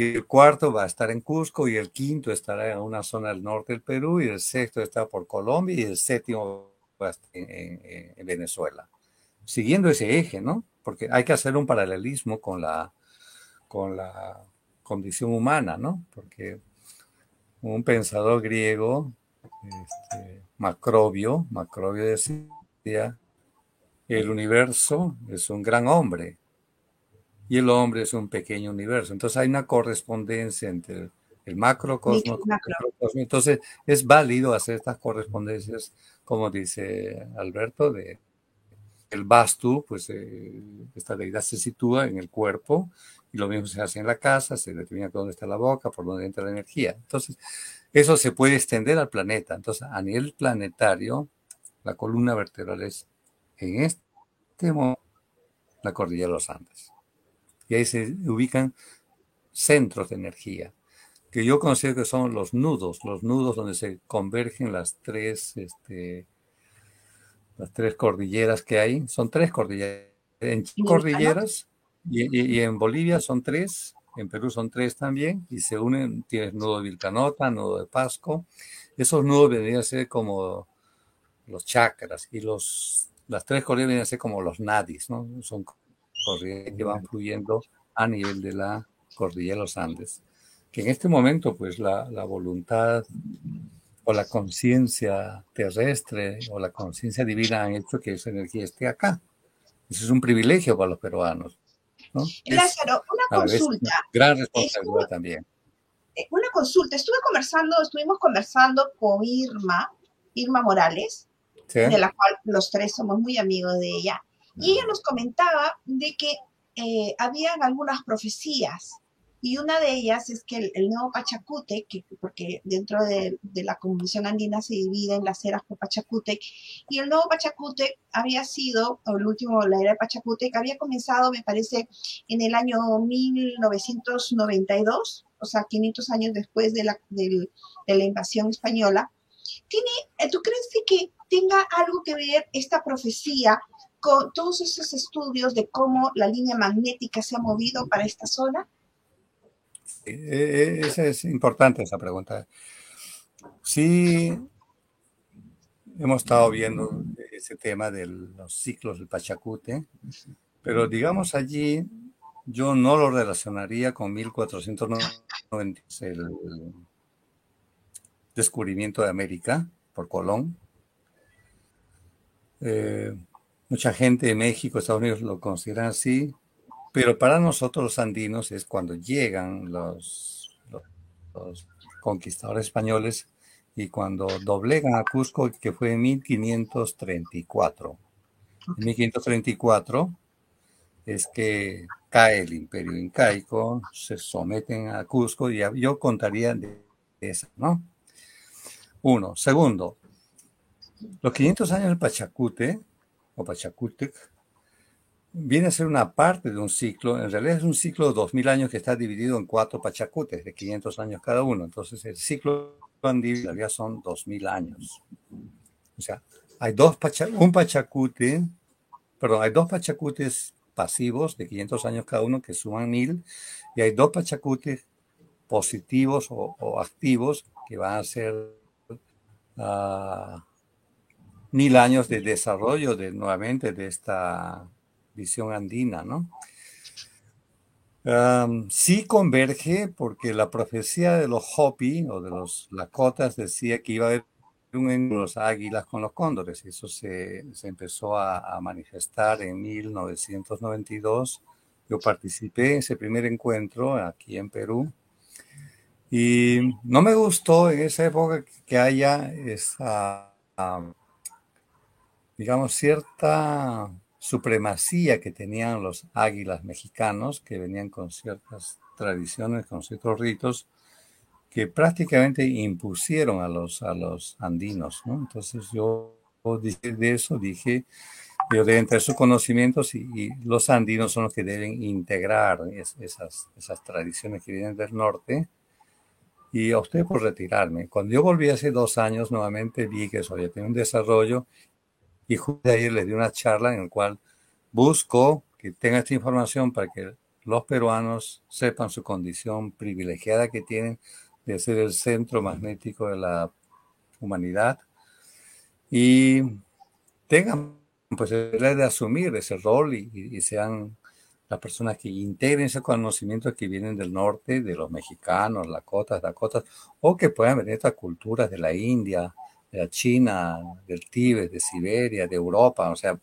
y el cuarto va a estar en Cusco, y el quinto estará en una zona del norte del Perú, y el sexto está por Colombia, y el séptimo va a estar en, en Venezuela. Siguiendo ese eje, ¿no? Porque hay que hacer un paralelismo con la, con la condición humana, ¿no? Porque un pensador griego, este, Macrobio, Macrobio decía, el universo es un gran hombre y el hombre es un pequeño universo. Entonces hay una correspondencia entre el macrocosmos y el microcosmos. Entonces es válido hacer estas correspondencias, como dice Alberto, de el Bastu, pues eh, esta deidad se sitúa en el cuerpo y lo mismo se hace en la casa, se determina dónde está la boca, por dónde entra la energía. Entonces, eso se puede extender al planeta. Entonces, a nivel planetario, la columna vertebral es en este momento la cordillera de los Andes. Y ahí se ubican centros de energía, que yo considero que son los nudos, los nudos donde se convergen las tres, este, las tres cordilleras que hay. Son tres cordilleras. En cordilleras y en Bolivia son tres, en Perú son tres también, y se unen, tienes nudo de Vilcanota, nudo de Pasco. Esos nudos vendrían a ser como los chakras, y los, las tres corrientes vendrían a ser como los nadis, ¿no? Son corrientes que van fluyendo a nivel de la cordillera de los Andes. Que en este momento, pues la, la voluntad o la conciencia terrestre o la conciencia divina han hecho que esa energía esté acá. Eso es un privilegio para los peruanos. Lázaro, una consulta. gran responsabilidad también. eh, una consulta. Estuve conversando, estuvimos conversando con Irma, Irma Morales, de la cual los tres somos muy amigos de ella, y ella nos comentaba de que eh, habían algunas profecías y una de ellas es que el, nuevo Pachacute, que, porque dentro de, la Convención Andina se divide en las eras por Pachacute, y el nuevo Pachacute había sido, o el último, la era de Pachacute, que había comenzado, me parece, en el año 1992, o sea, 500 años después de la, invasión española. ¿Tiene, ¿Tú crees que tenga algo que ver esta profecía con todos esos estudios de cómo la línea magnética se ha movido para esta zona? Eh, esa es importante esa pregunta. Sí, hemos estado viendo ese tema de los ciclos del Pachacute, pero digamos allí, yo no lo relacionaría con 1490, el descubrimiento de América por Colón. Eh, mucha gente de México, Estados Unidos lo consideran así, pero para nosotros los andinos es cuando llegan los, los, conquistadores españoles y cuando doblegan a Cusco, que fue en 1534. En 1534 es que cae el imperio incaico, se someten a Cusco y yo contaría de eso, ¿no? Uno. Segundo, los 500 años del Pachacute, o Pachacutec, viene a ser una parte de un ciclo, en realidad es un ciclo de 2000 años que está dividido en cuatro pachacutes de 500 años cada uno. Entonces el ciclo andino en realidad son 2000 años. O sea, hay dos un pachacute, perdón, hay dos pachacutes pasivos de 500 años cada uno que suman 1000 y hay dos pachacutes positivos o, activos que van a ser uh, mil años de desarrollo de nuevamente de esta visión andina, ¿no? sí converge porque la profecía de los Hopi o de los Lakotas decía que iba a haber un los águilas con los cóndores. Eso se, empezó a, manifestar en 1992. Yo participé en ese primer encuentro aquí en Perú. Y no me gustó en esa época que haya esa, digamos, cierta supremacía que tenían los águilas mexicanos, que venían con ciertas tradiciones, con ciertos ritos, que prácticamente impusieron a los, a los andinos. Entonces yo de eso dije, yo de entre sus conocimientos y, los andinos son los que deben integrar esas, esas tradiciones que vienen del norte. Y a usted por retirarme. Cuando yo volví hace dos años, nuevamente vi que eso había tenido un desarrollo y justo ayer les di una charla en la cual busco que tenga esta información para que los peruanos sepan su condición privilegiada que tienen de ser el centro magnético de la humanidad y tengan pues de asumir ese rol y, sean las personas que integren ese conocimiento que vienen del norte, de los mexicanos, lakotas, dakotas, o que puedan venir estas culturas de la India, de la China, del Tíbet, de Siberia, de Europa, o sea,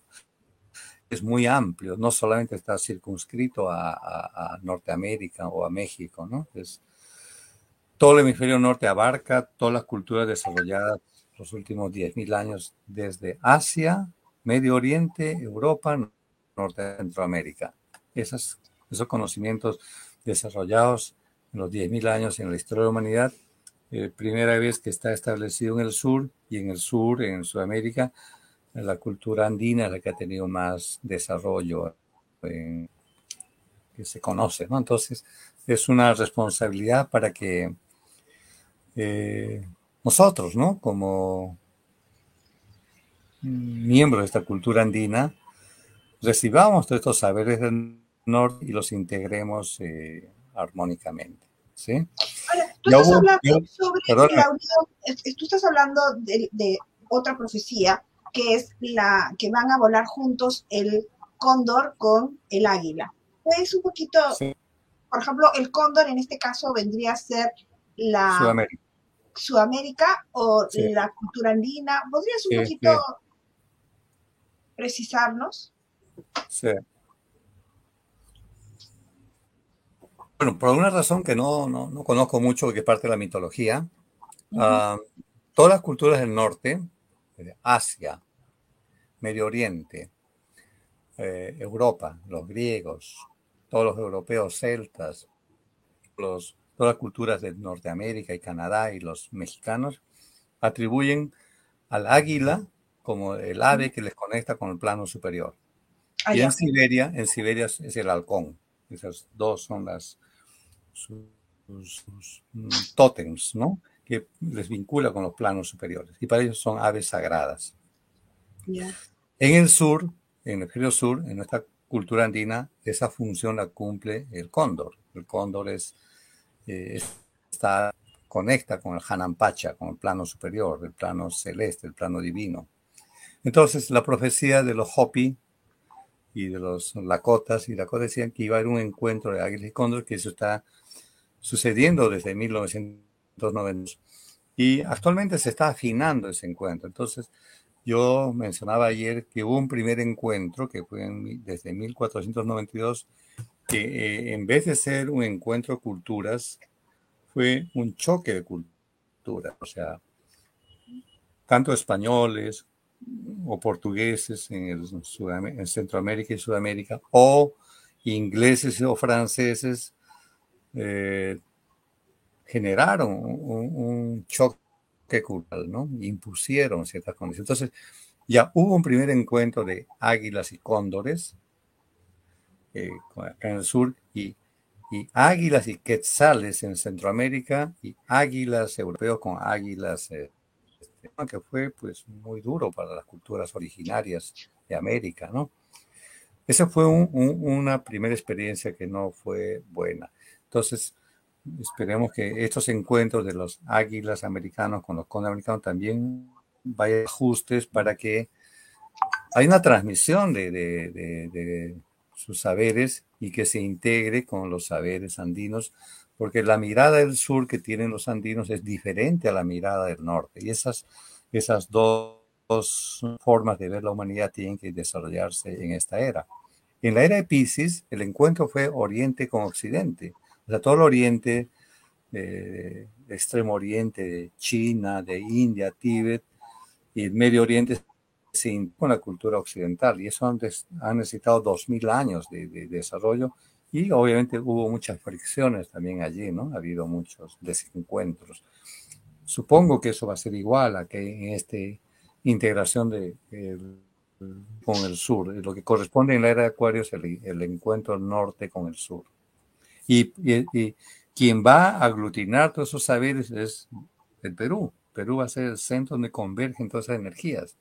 es muy amplio, no solamente está circunscrito a, Norteamérica o a México, ¿no? Es, todo el hemisferio norte abarca todas las culturas desarrolladas los últimos 10.000 años desde Asia, Medio Oriente, Europa, Norte Centroamérica. Esos conocimientos desarrollados en los 10.000 años en la historia de la humanidad eh, primera vez que está establecido en el sur y en el sur, en Sudamérica, la cultura andina es la que ha tenido más desarrollo que se conoce, ¿no? Entonces, es una responsabilidad para que eh, nosotros, ¿no? Como miembros de esta cultura andina, recibamos todos estos saberes del norte y los integremos eh, armónicamente, ¿sí? Tú estás hablando sobre tú estás hablando de, otra profecía que es la que van a volar juntos el cóndor con el águila. Pues un poquito, por ejemplo, el cóndor en este caso vendría a ser la Sudamérica, Sudamérica o la cultura andina. ¿Podrías un poquito precisarnos? Sí. Bueno, por una razón que no, no, no conozco mucho, que parte de la mitología, uh, todas las culturas del norte, Asia, Medio Oriente, eh, Europa, los griegos, todos los europeos celtas, los, todas las culturas de Norteamérica y Canadá y los mexicanos, atribuyen al águila como el ave que les conecta con el plano superior. Ah, y en Siberia, en Siberia es el halcón. Esas dos son las sus, mm, tótems, ¿no? Que les vincula con los planos superiores. Y para ellos son aves sagradas. En el sur, en el hemisferio sur, en nuestra cultura andina, esa función la cumple el cóndor. El cóndor es, eh, está, conecta con el Hanampacha, con el plano superior, el plano celeste, el plano divino. Entonces, la profecía de los Hopi y de los Lakotas y Lakotas decían que iba a haber un encuentro de águilas y cóndor, que eso está sucediendo desde 1990. Y actualmente se está afinando ese encuentro. Entonces, yo mencionaba ayer que hubo un primer encuentro que fue desde 1492, que eh, en vez de ser un encuentro de culturas, fue un choque de culturas. O sea, tanto españoles o portugueses en, Centroamérica y Sudamérica, o ingleses o franceses eh, generaron un, choque cultural, ¿no? Impusieron ciertas condiciones. Entonces, ya hubo un primer encuentro de águilas y cóndores eh, en el sur y, águilas y quetzales en Centroamérica y águilas europeos con águilas, eh, este, que fue pues muy duro para las culturas originarias de América, ¿no? Esa fue una primera experiencia que no fue buena. Entonces, esperemos que estos encuentros de los águilas americanos con los condes americanos también vayan ajustes para que haya una transmisión de, sus saberes y que se integre con los saberes andinos, porque la mirada del sur que tienen los andinos es diferente a la mirada del norte. Y esas, esas dos, dos formas de ver la humanidad tienen que desarrollarse en esta era. En la era de Pisces, el encuentro fue Oriente con Occidente o sea, todo el oriente, eh, extremo oriente, de China, de India, Tíbet y el Medio Oriente con la cultura occidental y eso han, necesitado dos mil años de, desarrollo y obviamente hubo muchas fricciones también allí, ¿no? Ha habido muchos desencuentros. Supongo que eso va a ser igual a que en esta integración de, con el sur. Lo que corresponde en la era de Acuario es el, el encuentro norte con el sur. Y, quien va a aglutinar todos esos saberes es el Perú. Perú va a ser el centro donde convergen todas esas energías.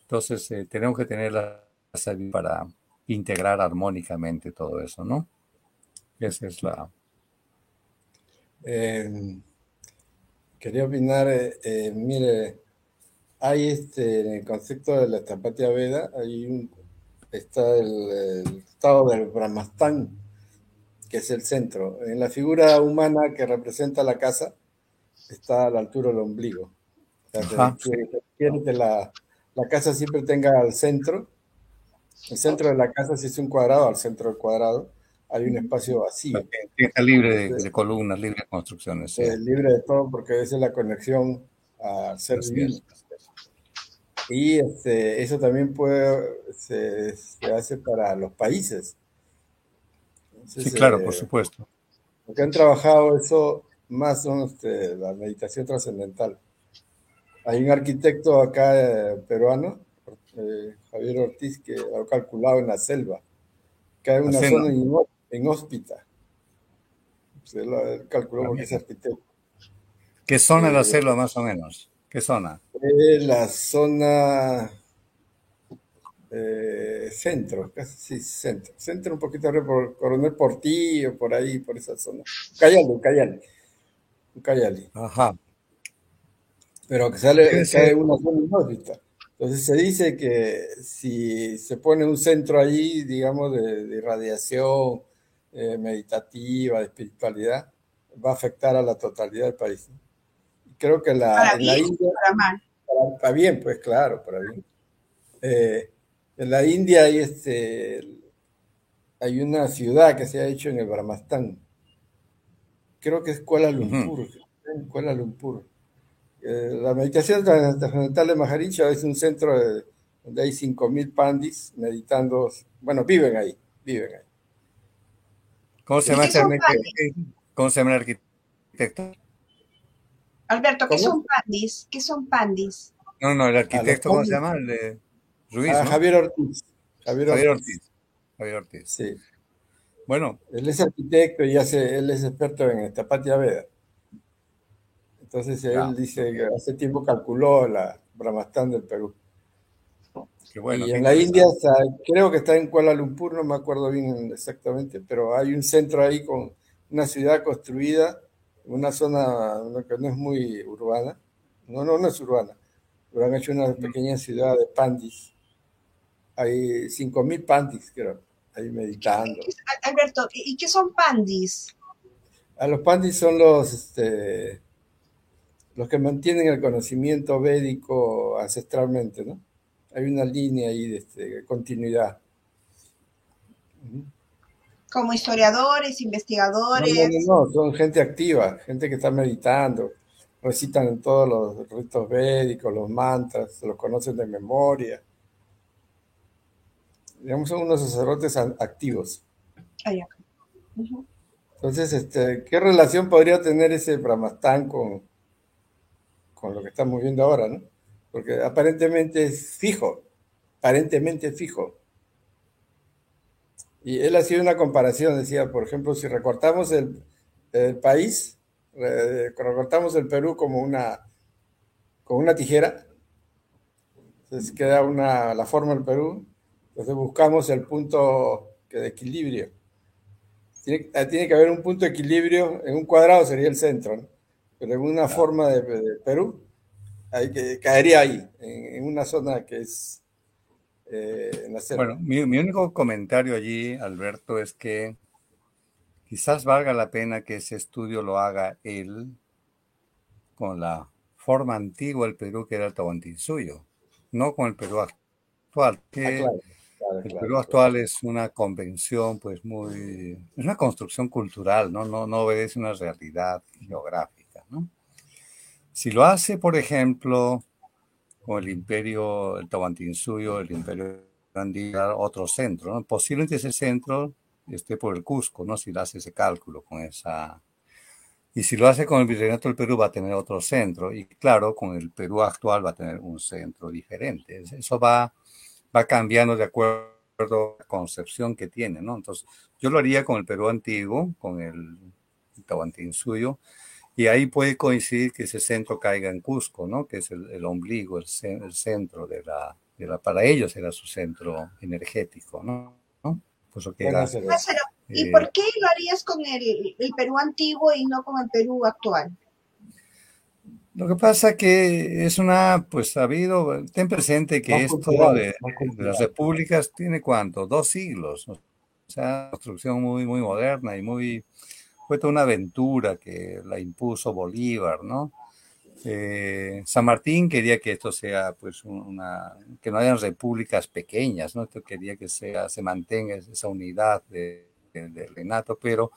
Entonces, eh, tenemos que tener la sabiduría para integrar armónicamente todo eso, ¿no? Esa es la... Em, quería opinar, eh, eh, mire, hay este, en el concepto de la Tapatía Veda, hay un, está el, el estado del Brahmastán, que es el centro. En la figura humana que representa la casa, está a la altura del ombligo. O que, la, la, casa siempre tenga al centro. El centro de la casa, si es un cuadrado, al centro del cuadrado, hay un espacio vacío. Está libre de, columnas, libre de construcciones. libre de todo, porque esa es la conexión al ser. Y este, eso también puede, se, se hace para los países sí, claro, por supuesto. Porque han trabajado eso más son este, la meditación trascendental. Hay un arquitecto acá eh, peruano, eh, Javier Ortiz, que ha calculado en la selva, que hay una zona en, en hóspita. él calculó porque es arquitecto. ¿Qué zona de la eh, selva más o menos? ¿Qué zona? la zona eh, centro, casi centro, centro un poquito arriba por Coronel Portillo, por ahí, por esa zona. Cayali, Cayali. Cayali. Ajá. Pero que sale, cae una zona inhóspita. Entonces se dice que si se pone un centro ahí, digamos, de, de irradiación eh, meditativa, de espiritualidad, va a afectar a la totalidad del país. Creo que la, para bien, India, para mal. Para, bien, pues claro, para bien. Eh, en la India hay, este, hay una ciudad que se ha hecho en el Brahmastán, creo que es Kuala Lumpur, Kuala Lumpur. Eh, la meditación trascendental de Maharishi es un centro donde hay 5.000 pandis meditando, bueno, viven ahí, viven ahí. ¿Cómo se, llama ¿Cómo se llama el arquitecto? Alberto, ¿qué son pandis? ¿Qué son pandis? No, no, el arquitecto, ¿cómo se llama? El de Ruiz. Ah, Javier Ortiz. Javier Ortiz. Javier Ortiz. Sí. Bueno. Él es arquitecto y hace, él es experto en Tapatia Veda. Entonces él dice que hace tiempo calculó la Brahmastán del Perú. Qué bueno, y en la India creo que está en Kuala Lumpur, no me acuerdo bien exactamente, pero hay un centro ahí con una ciudad construida, una zona que no es muy urbana. No, no, no es urbana, pero han hecho una pequeña ciudad de pandis. Hay 5.000 pandis, creo ahí meditando. Alberto, ¿y qué son pandis? A los pandis son los, este, los que mantienen el conocimiento védico ancestralmente, ¿no? Hay una línea ahí de este, continuidad. Como historiadores, investigadores. No, no, son gente activa, gente que está meditando, recitan todos los ritos védicos, los mantras, los conocen de memoria digamos, son unos sacerdotes activos. Ah, Entonces, este, ¿qué relación podría tener ese Brahmastán con, con lo que estamos viendo ahora, no? Porque aparentemente es fijo, aparentemente fijo. Y él hacía una comparación, decía, por ejemplo, si recortamos el, país, recortamos el Perú como una, como una tijera, entonces queda una, la forma del Perú, entonces buscamos el punto de equilibrio. Tiene, ah, tiene, que haber un punto de equilibrio, en un cuadrado sería el centro, pero en una forma de, Perú, hay que, caería ahí, en, una zona que es eh, Bueno, mi, mi, único comentario allí, Alberto, es que quizás valga la pena que ese estudio lo haga él con la forma antigua del Perú que era el suyo, no con el Perú actual. Que, ah, el Perú actual es una convención, pues muy, es una construcción cultural, ¿no? No, no obedece una realidad geográfica, ¿no? Si lo hace, por ejemplo, con el imperio, el Tahuantinsuyo, el imperio Andina, otro centro, ¿no? Posiblemente ese centro esté por el Cusco, ¿no? Si lo hace ese cálculo con esa... Y si lo hace con el Virreinato del Perú va a tener otro centro. Y claro, con el Perú actual va a tener un centro diferente. Eso va va cambiando de acuerdo a la concepción que tiene, ¿no? Entonces, yo lo haría con el Perú antiguo, con el Tahuantín suyo, y ahí puede coincidir que ese centro caiga en Cusco, ¿no? Que es el, ombligo, el, centro de la, de la, para ellos era su centro energético, ¿no? Pues, que era, ¿Y eh, por qué lo harías con el, el Perú antiguo y no con el Perú actual? Lo que pasa que es una, pues habido, ten presente que esto de, las repúblicas tiene cuánto, dos siglos, o sea, construcción muy, muy moderna y muy, fue toda una aventura que la impuso Bolívar, ¿no? Eh, San Martín quería que esto sea, pues, una, que no hayan repúblicas pequeñas, ¿no? Esto quería que sea, se mantenga esa unidad del de, Renato, pero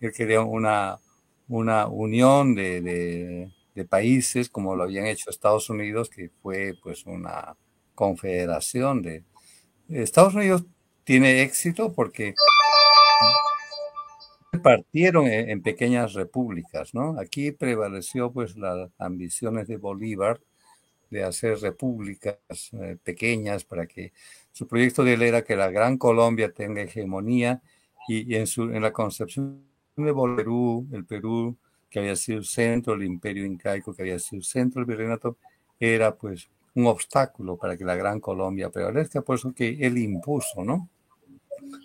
él quería una, una unión de de países como lo habían hecho Estados Unidos, que fue pues una confederación de... Estados Unidos tiene éxito porque partieron en, pequeñas repúblicas, ¿no? Aquí prevaleció pues las ambiciones de Bolívar de hacer repúblicas eh, pequeñas para que su proyecto de él era que la Gran Colombia tenga hegemonía y, en, su, en la concepción de Bolívar, el Perú que había sido centro del imperio incaico, que había sido centro del virreinato, era pues un obstáculo para que la Gran Colombia prevalezca, por eso que él impuso, ¿no?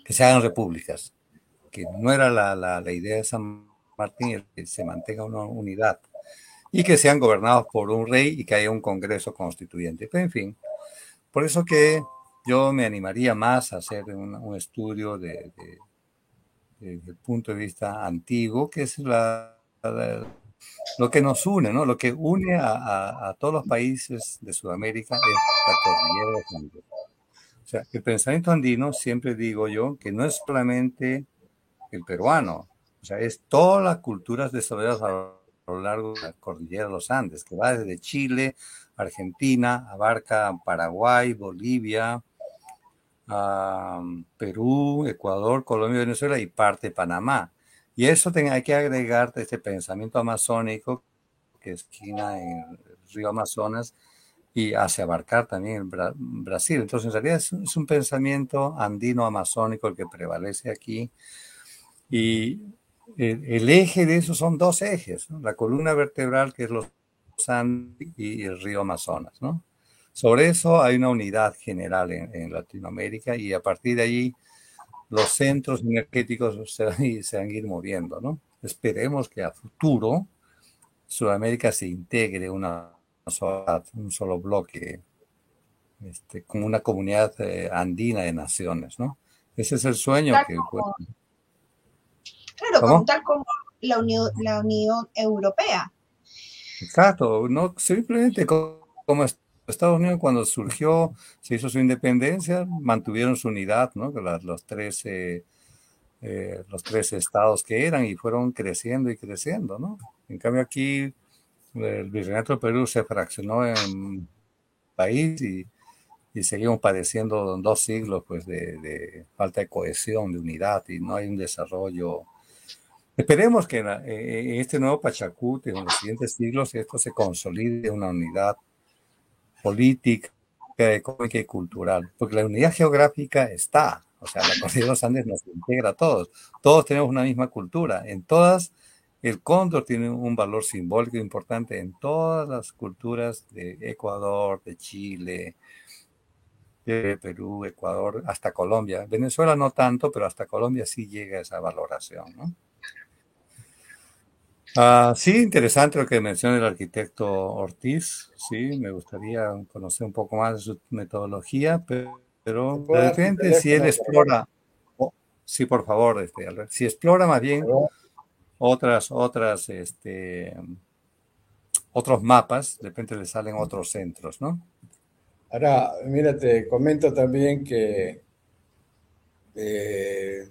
Que se hagan repúblicas, que no era la, la, idea de San Martín, que se mantenga una unidad y que sean gobernados por un rey y que haya un congreso constituyente. Pero en fin, por eso que yo me animaría más a hacer un, estudio de, desde el punto de vista antiguo, que es la, lo que nos une, ¿no? Lo que une a, todos los países de Sudamérica es la cordillera de Andes. O sea, el pensamiento andino, siempre digo yo, que no es solamente el peruano, O sea, es todas las culturas desarrolladas a lo largo de la cordillera de los Andes, que va desde Chile, Argentina, abarca Paraguay, Bolivia, Perú, Ecuador, Colombia, Venezuela y parte de Panamá. Y eso hay que agregar este pensamiento amazónico que esquina en el río Amazonas y hace abarcar también Brasil. Entonces, en realidad es, un pensamiento andino-amazónico el que prevalece aquí. Y el, eje de eso son dos ejes, la columna vertebral que es los Andes y el río Amazonas. ¿no? Sobre eso hay una unidad general en, Latinoamérica y a partir de allí los centros energéticos se van, a ir moviendo. ¿no? Esperemos que a futuro Sudamérica se integre una sola, un solo bloque, este, como una comunidad eh, andina de naciones, ¿no? Ese es el sueño que... claro, tal como la Unión, la Unión Europea. Exacto, no simplemente como, Estados Unidos cuando surgió, se hizo su independencia, mantuvieron su unidad, ¿no? los tres eh, los tres estados que eran y fueron creciendo y creciendo. En cambio aquí el Virreinato de Perú se fraccionó en país y, seguimos padeciendo dos siglos pues, de, falta de cohesión, de unidad y no hay un desarrollo. Esperemos que en este nuevo Pachacuti, en los siguientes siglos, esto se consolide una unidad política, económica y cultural, porque la unidad geográfica está, o sea, la cordillera de los Andes nos integra a todos, todos tenemos una misma cultura, en todas el cóndor tiene un valor simbólico importante en todas las culturas de Ecuador, de Chile, de Perú, Ecuador, hasta Colombia. Venezuela no tanto, pero hasta Colombia sí llega esa valoración. ¿no? Ah, sí, interesante lo que menciona el arquitecto Ortiz. Sí, me gustaría conocer un poco más de su metodología, pero, de repente si él explora, oh, sí, por favor, este, si explora más bien otras, otras, este, otros mapas, de repente le salen otros centros, ¿no? Ahora, mira, te comento también que eh,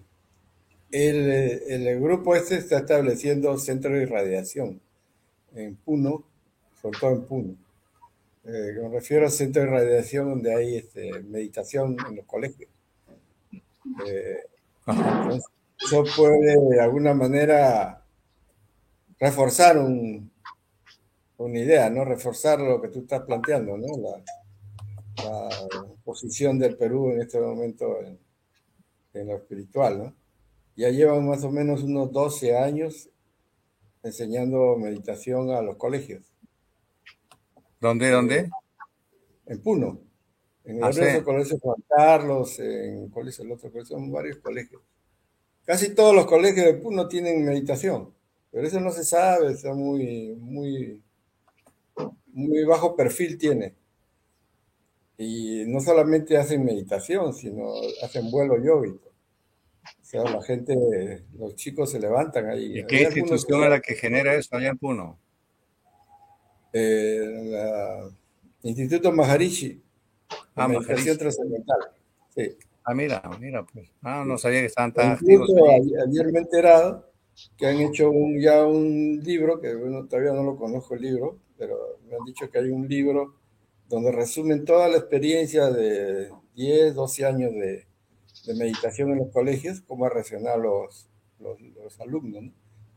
el, grupo este está estableciendo centros de irradiación en Puno, sobre todo en Puno. Eh, me refiero a centros de radiación donde hay este, meditación en los colegios. Eh, eso puede de alguna manera reforzar una idea, ¿no? Reforzar lo que tú estás planteando, ¿no? La, posición del Perú en este momento en, lo espiritual, ¿no? Ya llevan más o menos unos 12 años enseñando meditación a los colegios. ¿Dónde, dónde? En Puno. En el ah, colegio Juan Carlos, en ¿cuál es el otro colegio? Son varios colegios. Casi todos los colegios de Puno tienen meditación. Pero eso no se sabe, está muy, muy, muy bajo perfil tiene. Y no solamente hacen meditación, sino hacen vuelo yógico. La gente, los chicos se levantan ahí. ¿Y qué institución es la que genera eso allá en Puno? Eh, Instituto Maharishi. Ah, trascendental. Sí. Ah, mira, mira, pues. Ah, no sabía que estaban tan activos. Ayer me he enterado que han hecho un, ya un libro, que bueno, todavía no lo conozco el libro, pero me han dicho que hay un libro donde resumen toda la experiencia de 10, 12 años de, de meditación en los colegios, cómo ha reaccionado los, los, los alumnos,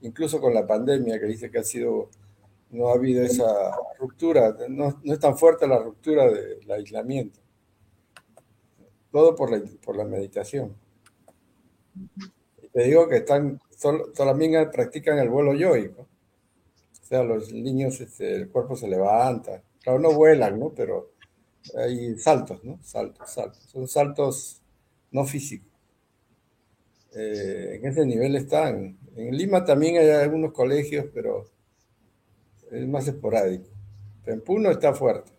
incluso con la pandemia, que dice que ha sido, no ha habido esa ruptura, no, no es tan fuerte la ruptura del aislamiento. Todo por la, por la meditación. Te digo que están también practican el vuelo yoico. O sea, los niños, este, el cuerpo se levanta. Claro, no vuelan, ¿no? Pero hay saltos, ¿no? Saltos, saltos. Son saltos no físicos. Eh, en ese nivel están. En Lima también hay algunos colegios, pero es más esporádico. En Puno está fuerte.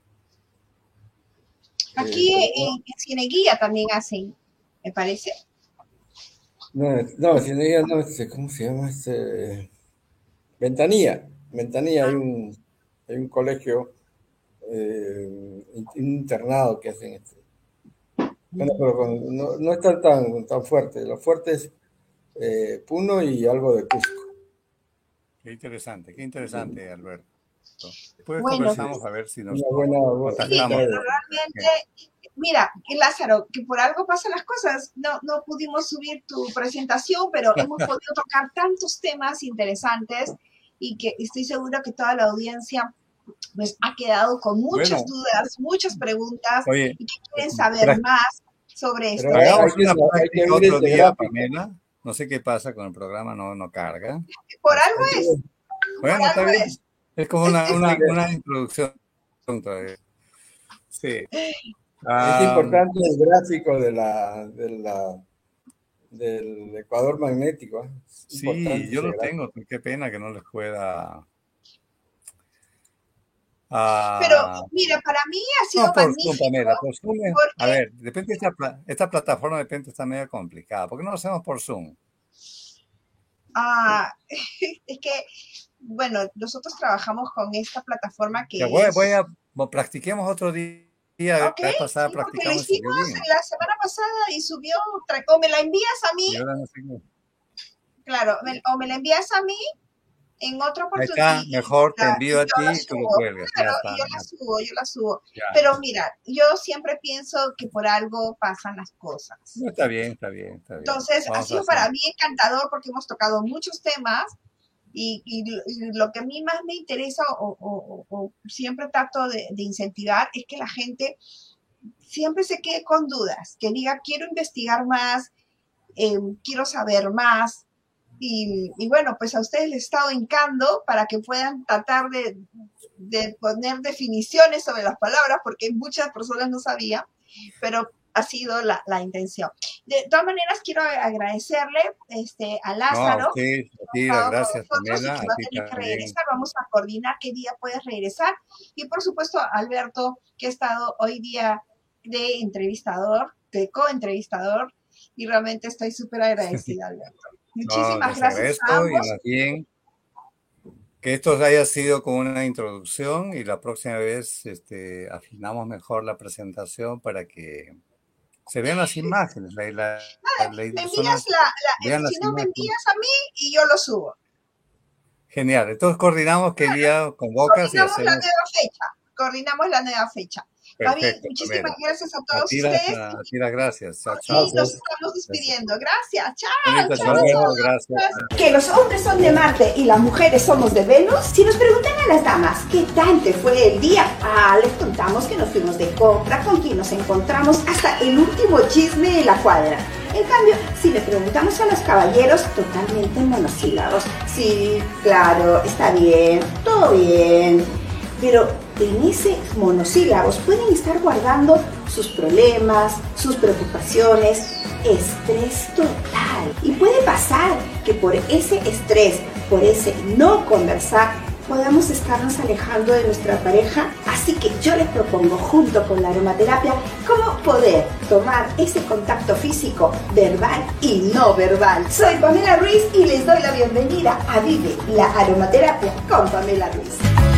Aquí eh, en, en Cieneguía también hacen, me parece. No, no, si no, este, ¿cómo se llama? Este, Ventanilla. Ventanilla, hay un, hay un colegio, eh, un internado que hacen este. Bueno, pero no, no están tan, tan fuerte. Lo fuerte es eh, Puno y algo de Cusco. Qué interesante, qué interesante, Alberto. Después conversamos a ver si nos buena, contactamos. realmente, mira, Lázaro, que por algo pasan las cosas. No, no pudimos subir tu presentación, pero [LAUGHS] hemos podido tocar tantos temas interesantes y que estoy seguro que toda la audiencia pues ha quedado con muchas dudas, muchas preguntas y que quieren saber más sobre esto. otro día, Pamela. No sé qué pasa con el programa, no, no carga. Por algo es. Bueno, Por algo es. es. como una, [LAUGHS] una, una introducción. Sí. es ah, importante el gráfico de la, de la, del Ecuador magnético. ¿eh? Sí, yo lo tengo, qué pena que no les pueda pero ah. mira, para mí ha sido magnífico. A ver, depende esta, esta plataforma de repente está medio complicada. ¿Por qué no lo hacemos por Zoom? Ah, [LAUGHS] es que, bueno, nosotros trabajamos con esta plataforma que voy, voy a, practiquemos otro día. Okay, pasada sí, lo hicimos la semana pasada y subió, o me la envías a mí. Claro, o me la envías a mí en otra oportunidad. mejor te envío a ti y tú lo cuelgas. Claro, yo la subo, yo la subo. Pero mira, yo siempre pienso que por algo pasan las cosas. está bien, está bien, está bien. Entonces, ha sido para mí encantador porque hemos tocado muchos temas y, y, lo que a mí más me interesa o, o, siempre trato de, de incentivar es que la gente siempre se quede con dudas, que diga, quiero investigar más, eh, quiero saber más, y, bueno, pues a ustedes les he estado hincando para que puedan tratar de, poner definiciones sobre las palabras, porque muchas personas no sabían, pero ha sido la, intención. De todas maneras, quiero agradecerle este, a Lázaro. sí, sí, gracias, Pamela. Vamos a coordinar qué día puedes regresar. Y por supuesto, Alberto, que ha estado hoy día de entrevistador, de co-entrevistador, y realmente estoy súper agradecida, [LAUGHS] Alberto. Muchísimas gracias. A Y más bien, que esto haya sido como una introducción y la próxima vez este, afinamos mejor la presentación para que se vean las imágenes. La, la, me envías la, si no me envías a mí y yo lo subo. Genial. Entonces coordinamos qué día convocas y hacemos. la nueva fecha. Coordinamos la nueva fecha. Perfecto, muchísimas gracias a todos ustedes. A ti gracias. Chao, chao. nos estamos despidiendo. Gracias. Chao. chao. Gracias. Que los hombres son de Marte y las mujeres somos de Venus. Si nos preguntan a las damas qué tal te fue el día, ah, les contamos que nos fuimos de compra, con quien nos encontramos, hasta el último chisme de la cuadra. En cambio, si le preguntamos a los caballeros, totalmente monosílabos. Sí, claro, está bien, todo bien. Pero en ese monosílabos pueden estar guardando sus problemas, sus preocupaciones, estrés total. Y puede pasar que por ese estrés, por ese no conversar, podamos estarnos alejando de nuestra pareja. Así que yo les propongo junto con la aromaterapia cómo poder tomar ese contacto físico verbal y no verbal. Soy Pamela Ruiz y les doy la bienvenida a Vive la Aromaterapia con Pamela Ruiz.